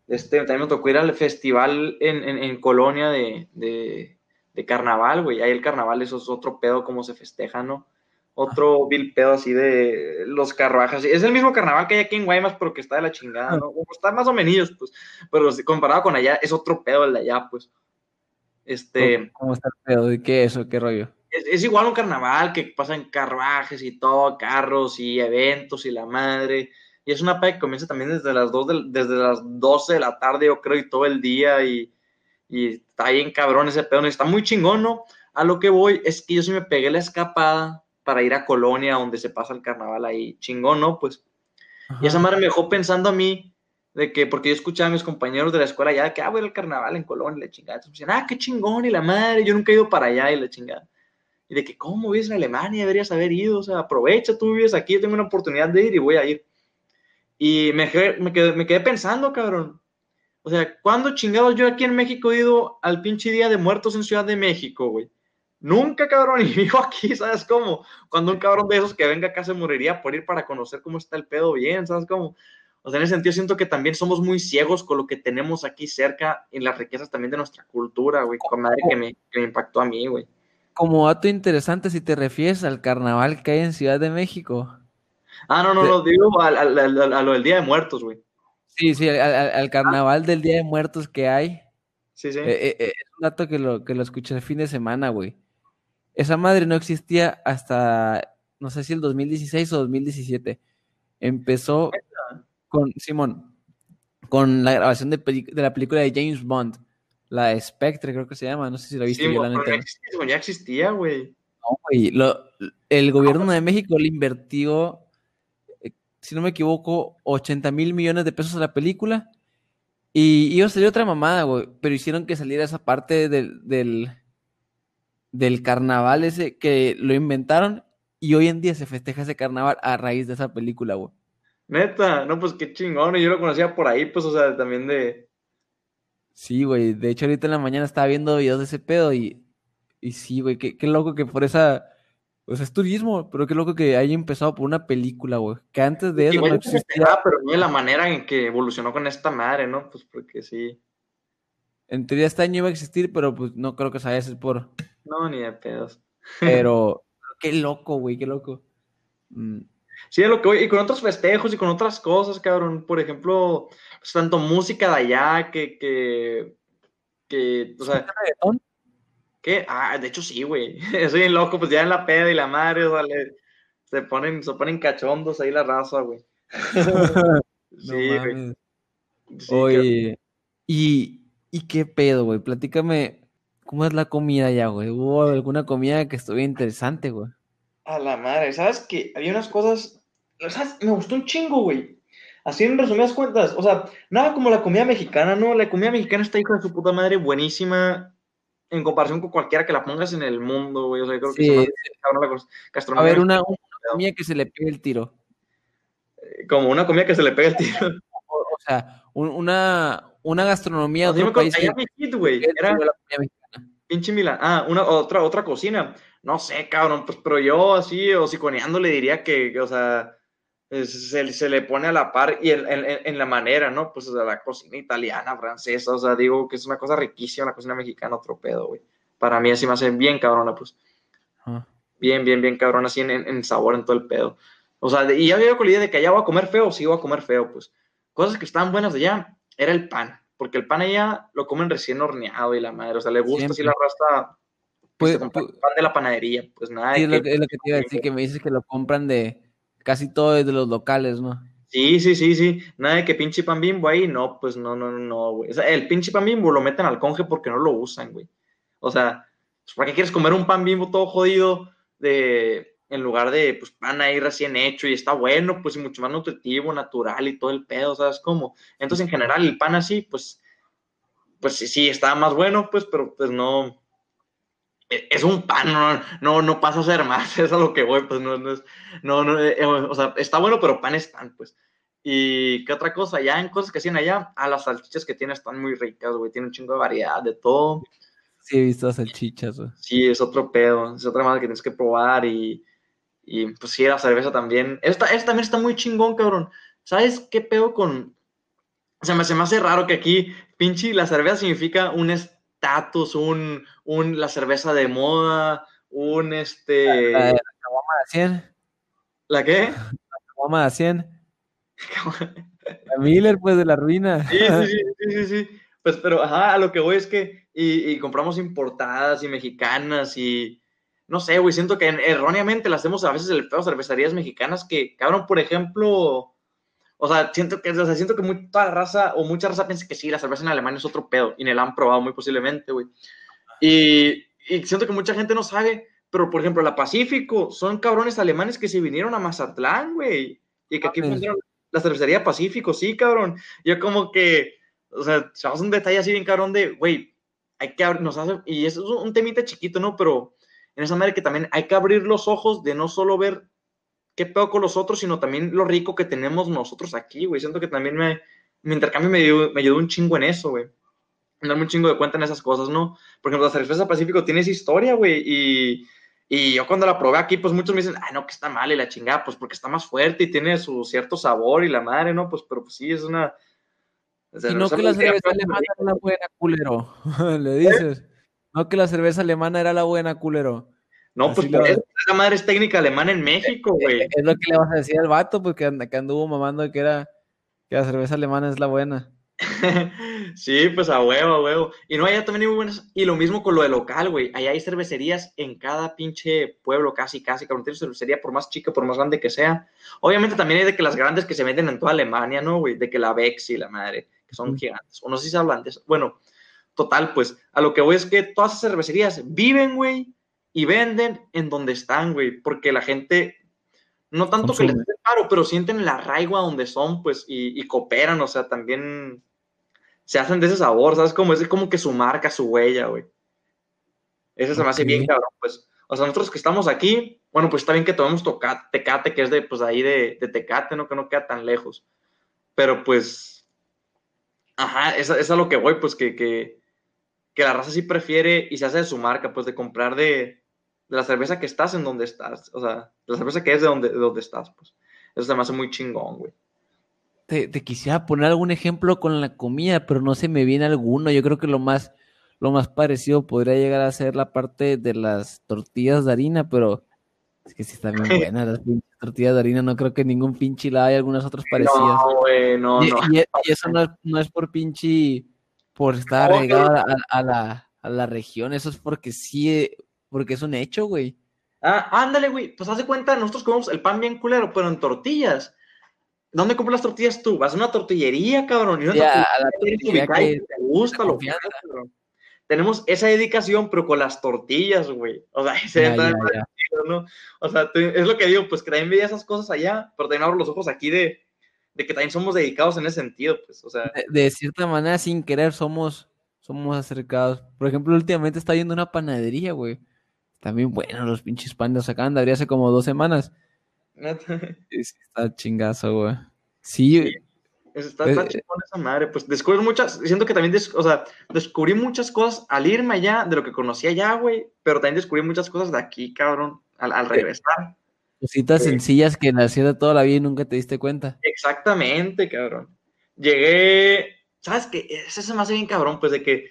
este, también me tocó ir al festival en, en, en Colonia de, de, de carnaval, güey. Ahí el carnaval, eso es otro pedo, como se festeja, ¿no? Otro vil pedo así de los carruajes. Es el mismo carnaval que hay aquí en Guaymas, pero que está de la chingada, ¿no? Como está más o menos, pues. Pero comparado con allá, es otro pedo el de allá, pues. Este. ¿Cómo está el pedo? ¿De qué eso? ¿Qué rollo? Es, es igual un carnaval que pasan carruajes y todo, carros y eventos y la madre. Y es una peda que comienza también desde las, dos del- desde las 12 de la tarde, yo creo, y todo el día. Y, y está bien cabrón ese pedo. y Está muy chingón, ¿no? A lo que voy es que yo sí me pegué la escapada para ir a Colonia, donde se pasa el carnaval ahí. Chingón, ¿no? Pues. Y esa madre me dejó pensando a mí de que, porque yo escuchaba a mis compañeros de la escuela ya, que, ah, voy al carnaval en Colonia y la chingada. Entonces me decían, ah, qué chingón, y la madre, yo nunca he ido para allá y la chingada. Y de que, ¿cómo vives en Alemania? Deberías haber ido, o sea, aprovecha, tú vives aquí, yo tengo una oportunidad de ir y voy a ir. Y me, quedé- pensando, cabrón. O sea, ¿cuándo chingados yo aquí en México he ido al pinche Día de Muertos en Ciudad de México, güey? Nunca, cabrón, y vivo aquí, ¿sabes cómo? Cuando un cabrón de esos que venga acá se moriría por ir para conocer cómo está el pedo bien, ¿sabes cómo? O sea, en ese sentido siento que también somos muy ciegos con lo que tenemos aquí cerca y las riquezas también de nuestra cultura, güey, con madre que me, que me impactó a mí, güey. Como dato interesante, si te refieres al carnaval que hay en Ciudad de México. Ah, no, no, De- no, digo al- al- al- a lo del Día de Muertos, güey. Sí, sí, al, al- al carnaval del Día de Muertos que hay. Sí, sí. Eh, eh, eh, es un dato que lo, que lo escuché el fin de semana, güey. Esa madre no existía hasta, no sé si el 2016 o 2017. Empezó con, Simón, con la grabación de, de la película de James Bond, la de Spectre, creo que se llama, no sé si la viste Sí, yo, la neta. ya existía, güey, ya existía, güey. No, güey, lo- el gobierno de México le invirtió, eh, si no me equivoco, 80 mil millones de pesos a la película y iba a salir otra mamada, güey, pero hicieron que saliera esa parte del, del, del carnaval ese que lo inventaron y hoy en día se festeja ese carnaval a raíz de esa película, güey. Neta, no, pues qué chingón, yo lo conocía por ahí, pues, o sea, también de... Sí, güey, de hecho ahorita en la mañana estaba viendo videos de ese pedo y, y sí, güey, qué, qué loco que por esa... Pues es turismo, pero qué loco que haya empezado por una película, güey. Que antes de eso Igual no existía. festejaba, pero de la manera en que evolucionó con esta madre, ¿no? Pues porque sí. En teoría este año iba a existir, pero pues no creo que se vaya a hacer por. No, ni de pedos. Pero qué loco, güey, qué loco. Mm, Sí, es lo que voy, y con otros festejos y con otras cosas, cabrón. Por ejemplo, pues, tanto música de allá que, que, que, o sea, reggaetón? que, ah, de hecho sí, güey. Soy bien loco, pues ya en la peda y la madre, o sea, le- se ponen, se ponen cachondos ahí la raza, güey. No Sí, güey. Sí, Oye, ¿y, y qué pedo, güey? Platícame, ¿cómo es la comida allá, güey? ¿Hubo alguna comida que estuviera interesante, güey? A la madre, ¿sabes qué? Había unas cosas, ¿sabes? Me gustó un chingo, güey. Así en resumidas cuentas, o sea, nada como la comida mexicana, ¿no? La comida mexicana está hijo de su puta madre buenísima en comparación con cualquiera que la pongas en el mundo, güey. O sea, creo que Sí, se hace cabrón la A ver, una, una comida que se le pegue el tiro. como una comida que se le pega el tiro. O, o sea, un- una, una gastronomía de cuál- país que hit, güey, pegue era tiro a la comida mexicana. pinche Milán. Ah, una otra, otra cocina. No sé, cabrón, pues, pero yo así, hociconeando le diría que, que, o sea, se, se, le pone a la par y en, en, en la manera, ¿no? Pues de la cocina italiana, francesa, o sea, digo que es una cosa riquísima la cocina mexicana, otro pedo, güey. Para mí así me hace bien cabrona, pues. Ah. Bien, bien, bien cabrona, así en, en, sabor, en todo el pedo. O sea, y ya había con la idea de que allá voy a comer feo, sí voy a comer feo, pues. Cosas que estaban buenas de allá, era el pan, porque el pan allá lo comen recién horneado y la madre, o sea, le gusta así la raza pues, pues, pan de la panadería, pues nada. Sí, es, lo que, es, lo que, te iba a decir, que me dices que lo compran de casi todo de los locales, ¿no? Sí, sí, sí, sí. Nada de que pinche pan bimbo ahí, no, pues no, no, no, güey. O sea, el pinche pan bimbo lo meten al conge porque no lo usan, güey. O sea, pues, ¿para qué quieres comer un pan bimbo todo jodido de, en lugar de, pues, pan ahí recién hecho y está bueno, pues, y mucho más nutritivo, natural y todo el pedo, ¿sabes cómo? Entonces, en general, el pan así, pues, pues sí, sí, está más bueno, pues, pero pues no, es un pan, no, no, no pasa a ser más, es a lo que voy, pues no, no es, no, no, eh, o sea, está bueno, pero pan es pan, pues. Y qué otra cosa, ya en cosas que hacen allá, a las salchichas que tienen están muy ricas, güey, tienen un chingo de variedad, de todo. Sí, he visto salchichas, güey. Sí, es otro pedo, es otra más que tienes que probar y, y pues sí, la cerveza también. Esta, esta también está muy chingón, cabrón. ¿Sabes qué pedo con...? O sea, me, se me hace raro que aquí, pinche, la cerveza significa un estatus, un, un, la cerveza de moda, un este... La, la, de 100. ¿La qué? La caguama de 100. la Miller, pues, de la ruina. Sí, sí, sí, sí, sí. Pues, pero, ajá, a lo que voy es que, y, y compramos importadas y mexicanas y, no sé, güey, siento que erróneamente las hacemos a veces el pedo cervecerías mexicanas que, cabrón, por ejemplo, o sea, siento que, o sea, siento que mucha raza o mucha raza piensa que sí, la cerveza en Alemania es otro pedo y ni la han probado muy posiblemente, güey. Y, y, siento que mucha gente no sabe, pero por ejemplo, la Pacífico son cabrones alemanes que se vinieron a Mazatlán, güey. Y que aquí pusieron la cervecería Pacífico, sí, cabrón. Yo como que, o sea, chavos, un detalle así bien cabrón de, güey, hay que abrir, nos hace, y eso es un temita chiquito, ¿no? Pero en esa manera que también hay que abrir los ojos de no solo ver qué pedo con los otros, sino también lo rico que tenemos nosotros aquí, güey. Siento que también me, mi intercambio me ayudó, me ayudó un chingo en eso, güey. Darme un chingo de cuenta en esas cosas, ¿no? Por ejemplo, la cerveza Pacífico tiene esa historia, güey, y, y yo cuando la probé aquí, pues muchos me dicen, ay, no, que está mal y la chingada, pues porque está más fuerte y tiene su cierto sabor y la madre, ¿no? Pues, pero pues sí, es una... Y no que la cerveza alemana era la buena, culero. Le dices. No que la cerveza alemana era la buena, culero. No, pues por eso, esa madre es técnica alemana en México, güey. Es lo que le vas a decir al vato, porque anduvo mamando que era que la cerveza alemana es la buena. sí, pues a huevo, a huevo. Y no, allá también hay muy buenas. Y lo mismo con lo de local, güey. Allá hay cervecerías en cada pinche pueblo, casi, casi. Cabrón, tiene cervecería por más chica, por más grande que sea. Obviamente también hay de que las grandes que se venden en toda Alemania, ¿no, güey? De que la Bex y la madre, que son gigantes. O no sé si se hablan de eso. Bueno, total, pues, a lo que voy es que todas esas cervecerías viven, güey, y venden en donde están, güey, porque la gente, no tanto que les dé paro, pero sienten la arraigo a donde son, pues, y, cooperan, o sea, también se hacen de ese sabor, ¿sabes? Como es como que su marca, su huella, güey. Eso se me hace bien, cabrón, pues. O sea, nosotros que estamos aquí, bueno, pues está bien que tomemos Tecate, que es de, pues, ahí de, de Tecate, ¿no? Que no queda tan lejos. Pero, pues, ajá, es, es a lo que voy, pues, que, que, que la raza sí prefiere y se hace de su marca, pues, de comprar de, de la cerveza que estás en donde estás. O sea, de la cerveza que es de donde, de donde estás, pues. Eso se me hace muy chingón, güey. Te, quisiera poner algún ejemplo con la comida, pero no se me viene alguno. Yo creo que lo más, lo más parecido podría llegar a ser la parte de las tortillas de harina, pero es que sí están bien buenas las tortillas de harina. No creo que ningún pinche la haya algunas otras parecidas. No, güey, no, y, no. Y, eso no es, no es por pinche, por estar arraigado a, a, la, a la región. Eso es porque sí porque es un hecho, güey. Ah, ándale, güey. Pues haz de cuenta, nosotros comemos el pan bien culero, pero en tortillas. ¿Dónde compras las tortillas tú? Vas a una tortillería, cabrón. Y una ya, tortillería, la tortillería que te gusta lo que. Tenemos esa dedicación, pero con las tortillas, güey. O sea, ese ya. ¿no? O sea, es lo que digo, pues que también veía esas cosas allá, pero también abro los ojos aquí de, de que también somos dedicados en ese sentido, pues, o sea. De, de, cierta manera, sin querer, somos, somos acercados. Por ejemplo, últimamente está yendo una panadería, güey. También bueno los pinches pandas acaban de abrir hace como dos semanas. está chingazo, güey. Sí. sí. Está, está eh, chingón esa madre. Pues descubrí muchas, siento que también, o sea, descubrí muchas cosas al irme allá de lo que conocía allá, güey, pero también descubrí muchas cosas de aquí, cabrón, al, al regresar. Cositas Sí. sencillas que nacías de toda la vida y nunca te diste cuenta. Exactamente, cabrón. Llegué, ¿sabes qué? Ese se me hace bien cabrón, pues de que,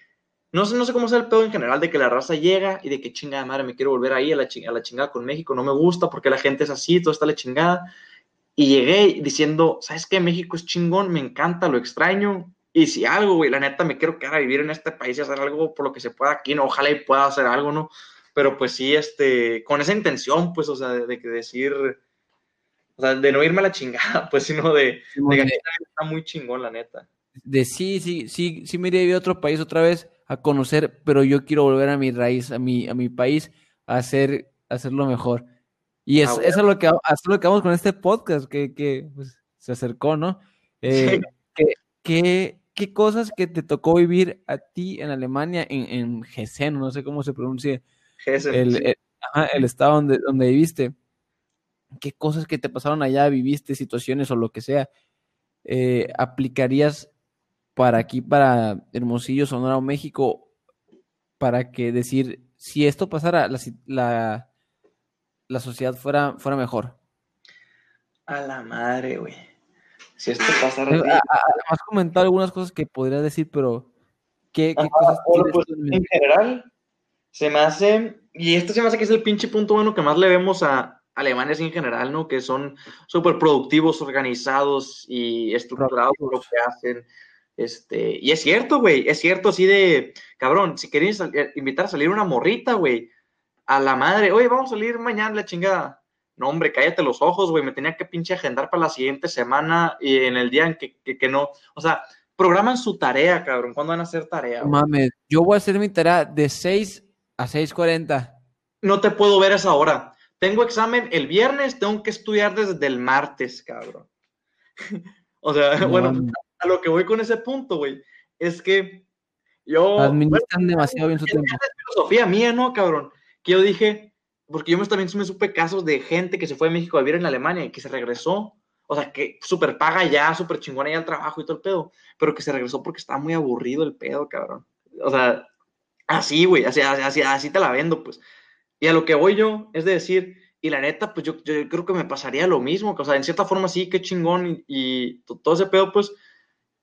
no sé, no sé cómo sea el pedo en general, de que la raza llega y de que chingada madre, me quiero volver ahí a la, ching- a la chingada con México, no me gusta porque la gente es así, todo está la chingada. Y llegué diciendo, ¿sabes qué? México es chingón, me encanta, lo extraño. Y si algo, güey, la neta, me quiero quedar a vivir en este país y hacer algo por lo que se pueda aquí, ¿no? Ojalá y pueda hacer algo, ¿no? Pero pues sí, este, con esa intención, pues, o sea, de, de decir, o sea, de no irme a la chingada, pues, sino de, de que aquí está muy chingón, la neta. de sí, sí, sí, sí me iría a a otro país otra vez a conocer, pero yo quiero volver a mi raíz, a mi, a mi país, a hacer, a hacerlo mejor. Y es, Ah, eso es lo que, eso es lo que vamos con este podcast, que, que pues, se acercó, ¿no? Eh, ¿qué, qué, qué cosas que te tocó vivir a ti en Alemania, en, en Hessen, no sé cómo se pronuncia, Ese, el, sí. el- ajá, el estado donde, donde viviste? ¿Qué cosas que te pasaron allá, viviste, situaciones o lo que sea, eh, aplicarías para aquí, para Hermosillo, Sonora o México, para que decir, si esto pasara, la, la, la sociedad fuera, fuera mejor? A la madre, güey. Si esto pasara Has comentado algunas cosas que podrías decir, pero ¿qué, qué Ajá, cosas bueno, pues, en general, se me hace, y este se me hace que es el pinche punto bueno que más le vemos a alemanes en general, ¿no? Que son súper productivos, organizados y estructurados por lo que hacen. Este, y es cierto, güey, es cierto, así de, cabrón, si queréis eh, invitar a salir una morrita, güey, a la madre, oye, vamos a salir mañana, la chingada. No, hombre, cállate los ojos, güey, me tenía que pinche agendar para la siguiente semana y en el día en que, que, que no, o sea, programan su tarea, cabrón, ¿cuándo van a hacer tarea? No güey? Mames, yo voy a hacer mi tarea de 6 a 6.40. no te puedo ver a esa hora. Tengo examen el viernes, tengo que estudiar desde el martes, cabrón. o sea, No bueno. A lo que voy con ese punto, güey, es que yo, Administran demasiado bien su tiempo. es filosofía mía, ¿no, cabrón? Que yo dije, porque yo también me supe casos de gente que se fue de México a vivir en Alemania y que se regresó, o sea, que súper paga ya, súper chingona ya el trabajo y todo el pedo, pero que se regresó porque estaba muy aburrido el pedo, cabrón. O sea, así, güey, así, así, así te la vendo, pues. Y a lo que voy yo es de decir, y la neta, pues yo, yo creo que me pasaría lo mismo, que, o sea, en cierta forma sí, qué chingón y, y to- todo ese pedo, pues.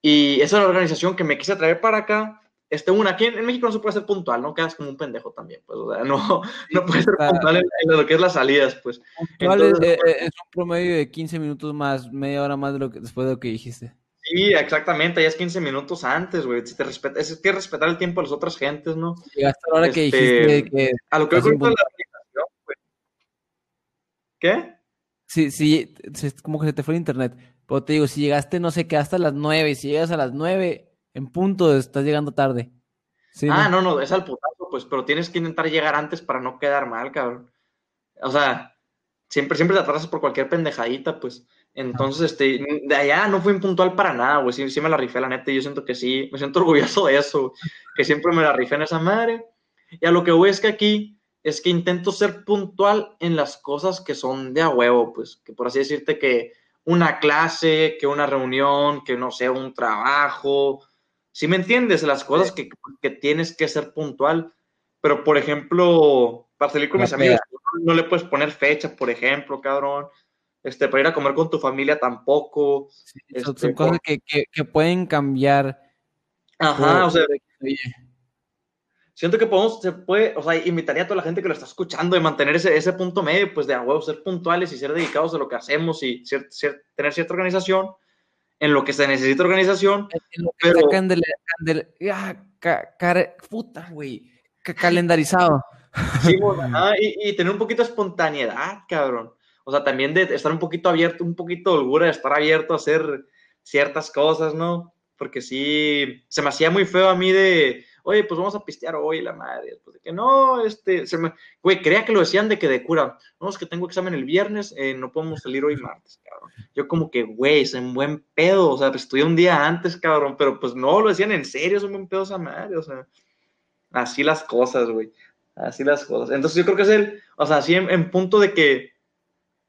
Y esa es la organización que me quise traer para acá. Este, una, aquí en, en México no se puede ser puntual, ¿no? Quedas como un pendejo también, pues, o sea, no, no puedes ser puntual en, en lo que es las salidas, pues. ¿Cuál es, Entonces, eh, es un promedio de 15 minutos más, media hora más de lo que, después de lo que dijiste? Sí, exactamente, ya es 15 minutos antes, güey. Si te respeta, es que respetar el tiempo de las otras gentes, ¿no? Llegaste a la hora que Este, dijiste que A lo que voy con en la organización, güey. ¿Qué? Sí, sí, se- como que se te fue el internet. Pero te digo, si llegaste, no sé, quedaste a las 9, si llegas a las 9 en punto, estás llegando tarde. Sí, Ah, no, no, es al putazo, pues, pero tienes que intentar llegar antes para no quedar mal, cabrón. O sea, siempre, siempre te atrasas por cualquier pendejadita, pues. Entonces, este, de allá no fui impuntual para nada, güey. Sí, sí me la rifé, la neta, y yo siento que sí, me siento orgulloso de eso, güey, que siempre me la rifé en esa madre. Y a lo que voy es que aquí es que intento ser puntual en las cosas que son de a huevo, pues, que por así decirte que una clase, que una reunión, que no sé, un trabajo. ¿Sí me entiendes? Las cosas que, que tienes que ser puntual. Pero, por ejemplo, para salir con mis amigos, no, le puedes poner fecha, por ejemplo, cabrón. Este, para ir a comer con tu familia tampoco. Sí, son, este, son cosas que, que, que pueden cambiar. Ajá, por- o sea, siento que podemos, se puede, o sea, invitaría a toda la gente que lo está escuchando de mantener ese, ese punto medio, pues de a huevo, ser puntuales y ser dedicados a lo que hacemos y cier- cier- tener cierta organización en lo que se necesita organización. en lo que Pero- está candele- candele- ah, ca- puta, güey, ca- calendarizado. Sí, bueno, y, y tener un poquito de espontaneidad, cabrón. O sea, también de estar un poquito abierto, un poquito de holgura, de estar abierto a hacer ciertas cosas, ¿no? Porque sí, se me hacía muy feo a mí de, oye, pues vamos a pistear hoy, la madre. Pues de que no, este, se me, güey, creía que lo decían de que de cura, no, es que tengo examen el viernes, eh, no podemos salir hoy martes, cabrón. Yo como que, güey, es un buen pedo, o sea, pues estudié un día antes, cabrón, pero pues no, lo decían en serio, es un buen pedo esa madre, o sea, así las cosas, güey. Así las cosas. Entonces yo creo que es el, o sea, así en, punto de que,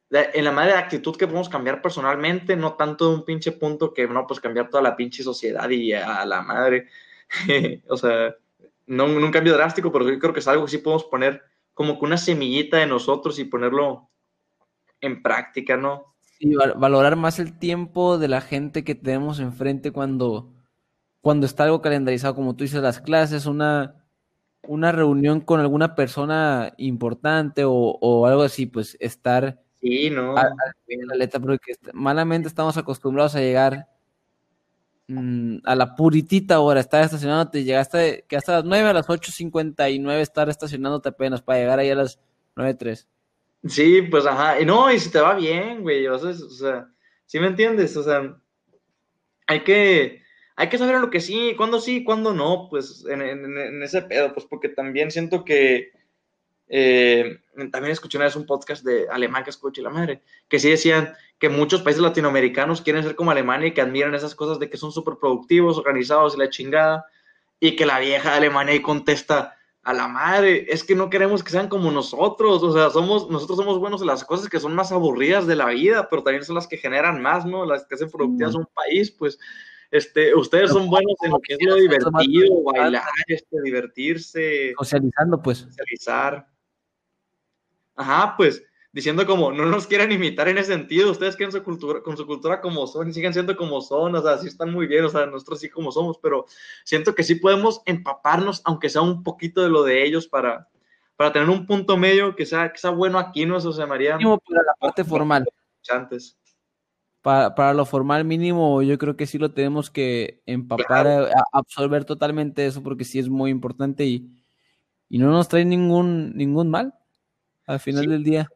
en la manera de actitud que podemos cambiar personalmente, no tanto de un pinche punto que, no, pues cambiar toda la pinche sociedad y a la madre. o sea, no, no un cambio drástico, pero yo creo que es algo que sí podemos poner como que una semillita de nosotros y ponerlo en práctica, ¿no? Sí, valorar más el tiempo de la gente que tenemos enfrente cuando, cuando está algo calendarizado, como tú dices, las clases, una, una reunión con alguna persona importante o, algo así, pues estar sí, no. a, la letra, porque malamente estamos acostumbrados a llegar mm, a la puritita hora, estar estacionándote, llegaste que hasta las 9 a las 8.59 estar estacionándote apenas para llegar ahí a las 9.3. Sí, pues ajá, y no, y si te va bien, güey, o sea, ¿sí me entiendes? O sea, hay que, hay que saber lo que sí, cuándo sí, cuándo no, pues en, ese pedo, pues porque también siento que, eh, también escuché una vez un podcast de alemán que escuché la madre, que sí decían que muchos países latinoamericanos quieren ser como Alemania y que admiran esas cosas de que son súper productivos, organizados y la chingada, y que la vieja de Alemania ahí contesta, a la madre, es que no queremos que sean como nosotros, o sea, somos, nosotros somos buenos en las cosas que son más aburridas de la vida, pero también son las que generan más, ¿no? Las que hacen productivas a un país, pues, este, ustedes son buenos en lo que es lo divertido, bailar, este, divertirse. Socializando, pues. Socializar. Ajá, pues, diciendo como, no nos quieran imitar en ese sentido, ustedes quieren su cultura, con su cultura como son, y sigan siendo como son, o sea, sí están muy bien, o sea, nosotros sí como somos, pero siento que sí podemos empaparnos, aunque sea un poquito de lo de ellos, para, para tener un punto medio que sea, que sea bueno aquí, ¿no? Eso se María. para la parte formal. Antes. Para, para, lo formal mínimo, yo creo que sí lo tenemos que empapar, a, absorber totalmente eso, porque sí es muy importante y, y no nos trae ningún, ningún mal al final del día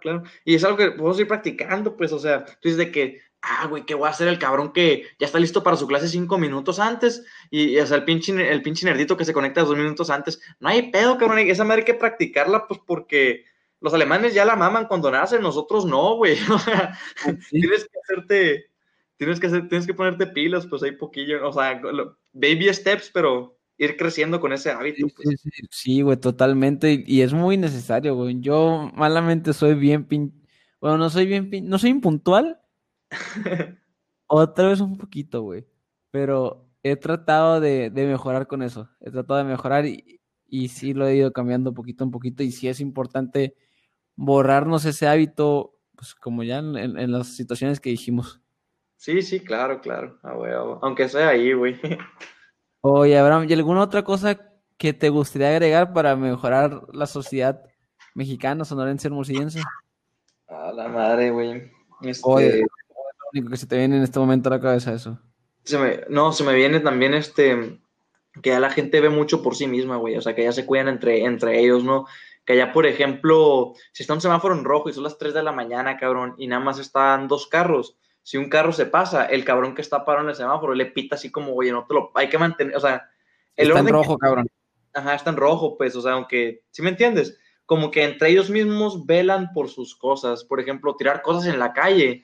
claro. Y es algo que podemos ir practicando, pues, o sea, tú dices de que, ah, güey, ¿qué voy a hacer el cabrón que ya está listo para su clase cinco minutos antes? Y, o sea, el pinche, el pinche nerdito que se conecta dos minutos antes. No hay pedo, cabrón, esa madre hay que practicarla, pues, porque los alemanes ya la maman cuando nacen, nosotros no, güey. O sea, tienes que hacerte, tienes que hacer, tienes que ponerte pilas, pues, hay poquillo, o sea, baby steps, pero ir creciendo con ese hábito. Pues. Sí, güey, totalmente. Y es muy necesario, güey. Yo malamente soy bien pin... Bueno, no soy bien pin... No soy impuntual. Otra vez un poquito, güey. Pero he tratado de, mejorar con eso. He tratado de mejorar y, y sí lo he ido cambiando poquito a poquito. Y sí es importante borrarnos ese hábito, pues como ya en, las situaciones que dijimos. Sí, sí, claro, claro. Ah, aunque sea ahí, güey. Oye, Abraham, ¿y alguna otra cosa que te gustaría agregar para mejorar la sociedad mexicana, sonorense, hermosillense? A la madre, güey. Este... Oye, lo único que se te viene en este momento a la cabeza eso. no, se me viene también este que ya la gente ve mucho por sí misma, güey. O sea, que ya se cuidan entre, entre ellos, ¿no? Que ya, por ejemplo, si está un semáforo en rojo y son las 3 de la mañana, cabrón, y nada más están dos carros, si un carro se pasa, el cabrón que está parado en el semáforo le pita así como, oye, no te lo, hay que mantener, o sea, el está en rojo, cabrón. Ajá, está en rojo, pues, o sea, aunque, ¿sí me entiendes? Como que entre ellos mismos velan por sus cosas, por ejemplo, tirar cosas en la calle,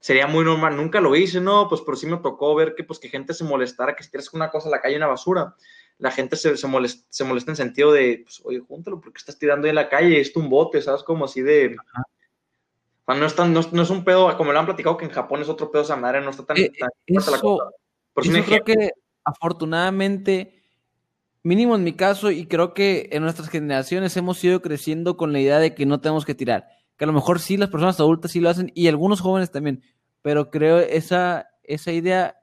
sería muy normal, nunca lo hice, no, pues, pero sí me tocó ver que, pues, que gente se molestara, que si tiras una cosa en la calle, una basura, la gente se, se, molesta, se molesta en sentido de, pues, oye, júntalo, porque estás tirando ahí en la calle? Es un bote, ¿sabes? Como así de... O sea, no es, tan, no, es un pedo, como lo han platicado, que en Japón es otro pedo esa madre, no está tan... Eh, eso, la cosa. Por eso creo que afortunadamente, mínimo en mi caso, y creo que en nuestras generaciones hemos ido creciendo con la idea de que no tenemos que tirar. Que a lo mejor sí las personas adultas sí lo hacen, y algunos jóvenes también, pero creo esa, esa idea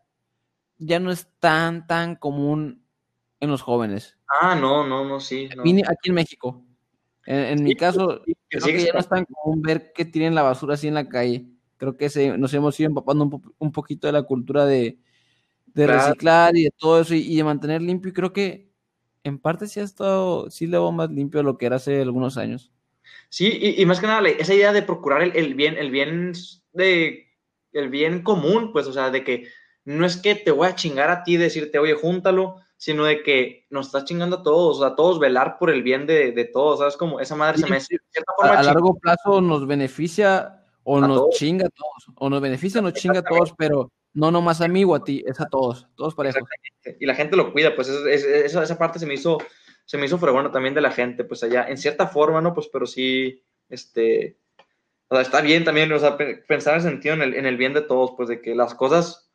ya no es tan, tan común en los jóvenes. Ah, no, no, no, sí. Aquí en México. En, mi caso, creo que ya no es tan común ver que tienen la basura así en la calle. Creo que se, nos hemos ido empapando un, poquito de la cultura de, reciclar y de todo eso y, de mantener limpio. Y creo que en parte sí ha estado, sí le va más limpio de lo que era hace algunos años. Sí, y, más que nada, esa idea de procurar el, bien, el bien de el bien común, pues, o sea, de que no es que te voy a chingar a ti, decirte, oye, júntalo, sino de que nos está chingando a todos, a todos velar por el bien de, de todos, ¿sabes? Como esa madre se me... a, largo plazo nos beneficia o nos chinga a todos, o nos beneficia o nos chinga a todos, pero no nomás a mí o a ti, es a todos, todos para eso. Y la gente lo cuida, pues esa, esa parte se me hizo, se me hizo fregona también de la gente, pues allá, en cierta forma, ¿no? Pues, pero sí, este, o sea, está bien también, o sea, pensar en sentido en el, en el bien de todos, pues de que las cosas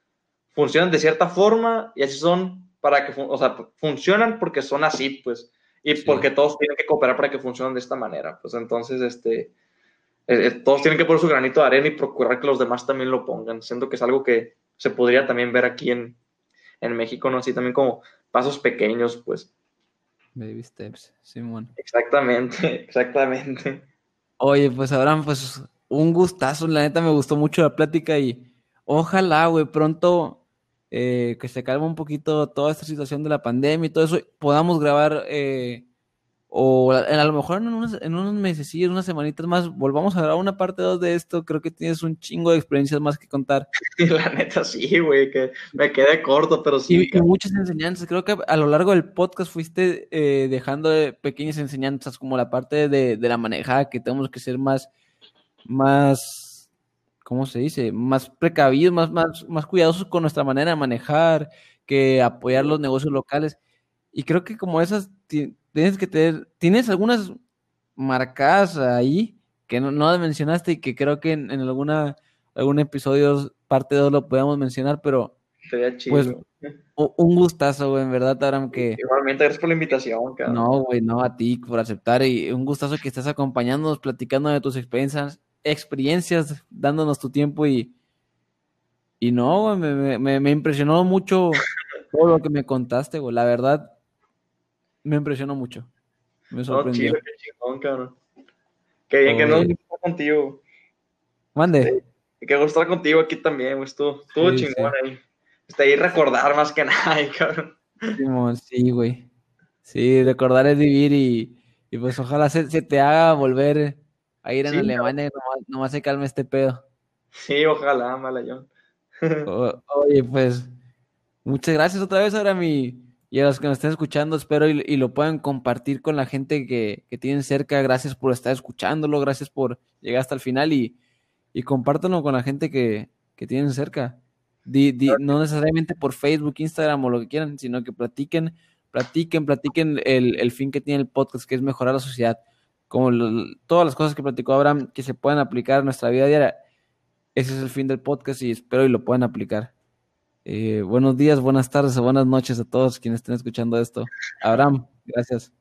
funcionan de cierta forma y así son para que, o sea, funcionan porque son así, pues, y porque todos tienen que cooperar para que funcionen de esta manera, pues entonces, este, eh, eh, todos tienen que poner su granito de arena y procurar que los demás también lo pongan. Siento que es algo que se podría también ver aquí en, en México, ¿no? Así también como pasos pequeños, pues. Baby steps, Simón. Exactamente, exactamente. Oye, pues Abraham, pues un gustazo, la neta me gustó mucho la plática y ojalá, güey, pronto eh, que se calme un poquito toda esta situación de la pandemia y todo eso, podamos grabar eh, o a, lo mejor en unos, en unos meses, sí, en unas semanitas más, volvamos a grabar una parte 2 de esto. Creo que tienes un chingo de experiencias más que contar. La neta, sí, güey, que me quedé corto, pero sí. Y, muchas enseñanzas. Creo que a lo largo del podcast fuiste eh, dejando pequeñas enseñanzas, como la parte de, de la manejada, que tenemos que ser más, más, ¿cómo se dice? Más precavidos, más, más, más cuidadosos con nuestra manera de manejar, que apoyar los negocios locales. Y creo que como esas tienes que tener, tienes algunas marcadas ahí que no, no mencionaste y que creo que en, alguna algún episodio, parte 2 lo podemos mencionar, pero pues un gustazo, güey, en verdad, Aram, que... Igualmente, gracias por la invitación, cabrón. No, güey, no, a ti por aceptar y un gustazo que estés acompañándonos, platicando de tus experiencias, experiencias, dándonos tu tiempo y... Y no, me, me, me impresionó mucho todo lo que me contaste, güey, la verdad, me impresionó mucho. Me sorprendió. qué chingón, cabrón. Qué bien que no estar contigo. Mande. Sí, que estar contigo aquí también, güey. Estuvo, estuvo chingón ahí. Está ahí recordar más que nada, cabrón. Sí, güey. Sí, recordar es vivir y, y pues ojalá se, se, te haga volver a ir en Alemania y nomás, se calme este pedo. Sí, ojalá, Malayón. oye, pues, muchas gracias otra vez. Ahora mi, y a los que nos estén escuchando, espero y, lo puedan compartir con la gente que, tienen cerca. Gracias por estar escuchándolo, gracias por llegar hasta el final y, y compártanlo con la gente que, tienen cerca. no necesariamente por Facebook, Instagram o lo que quieran, sino que platiquen, platiquen, platiquen el, fin que tiene el podcast, que es mejorar la sociedad. Como todas las cosas que platicó Abraham, que se puedan aplicar en nuestra vida diaria. Ese es el fin del podcast y espero y lo puedan aplicar. Eh, buenos días, buenas tardes o buenas noches a todos quienes estén escuchando esto. Abraham, gracias.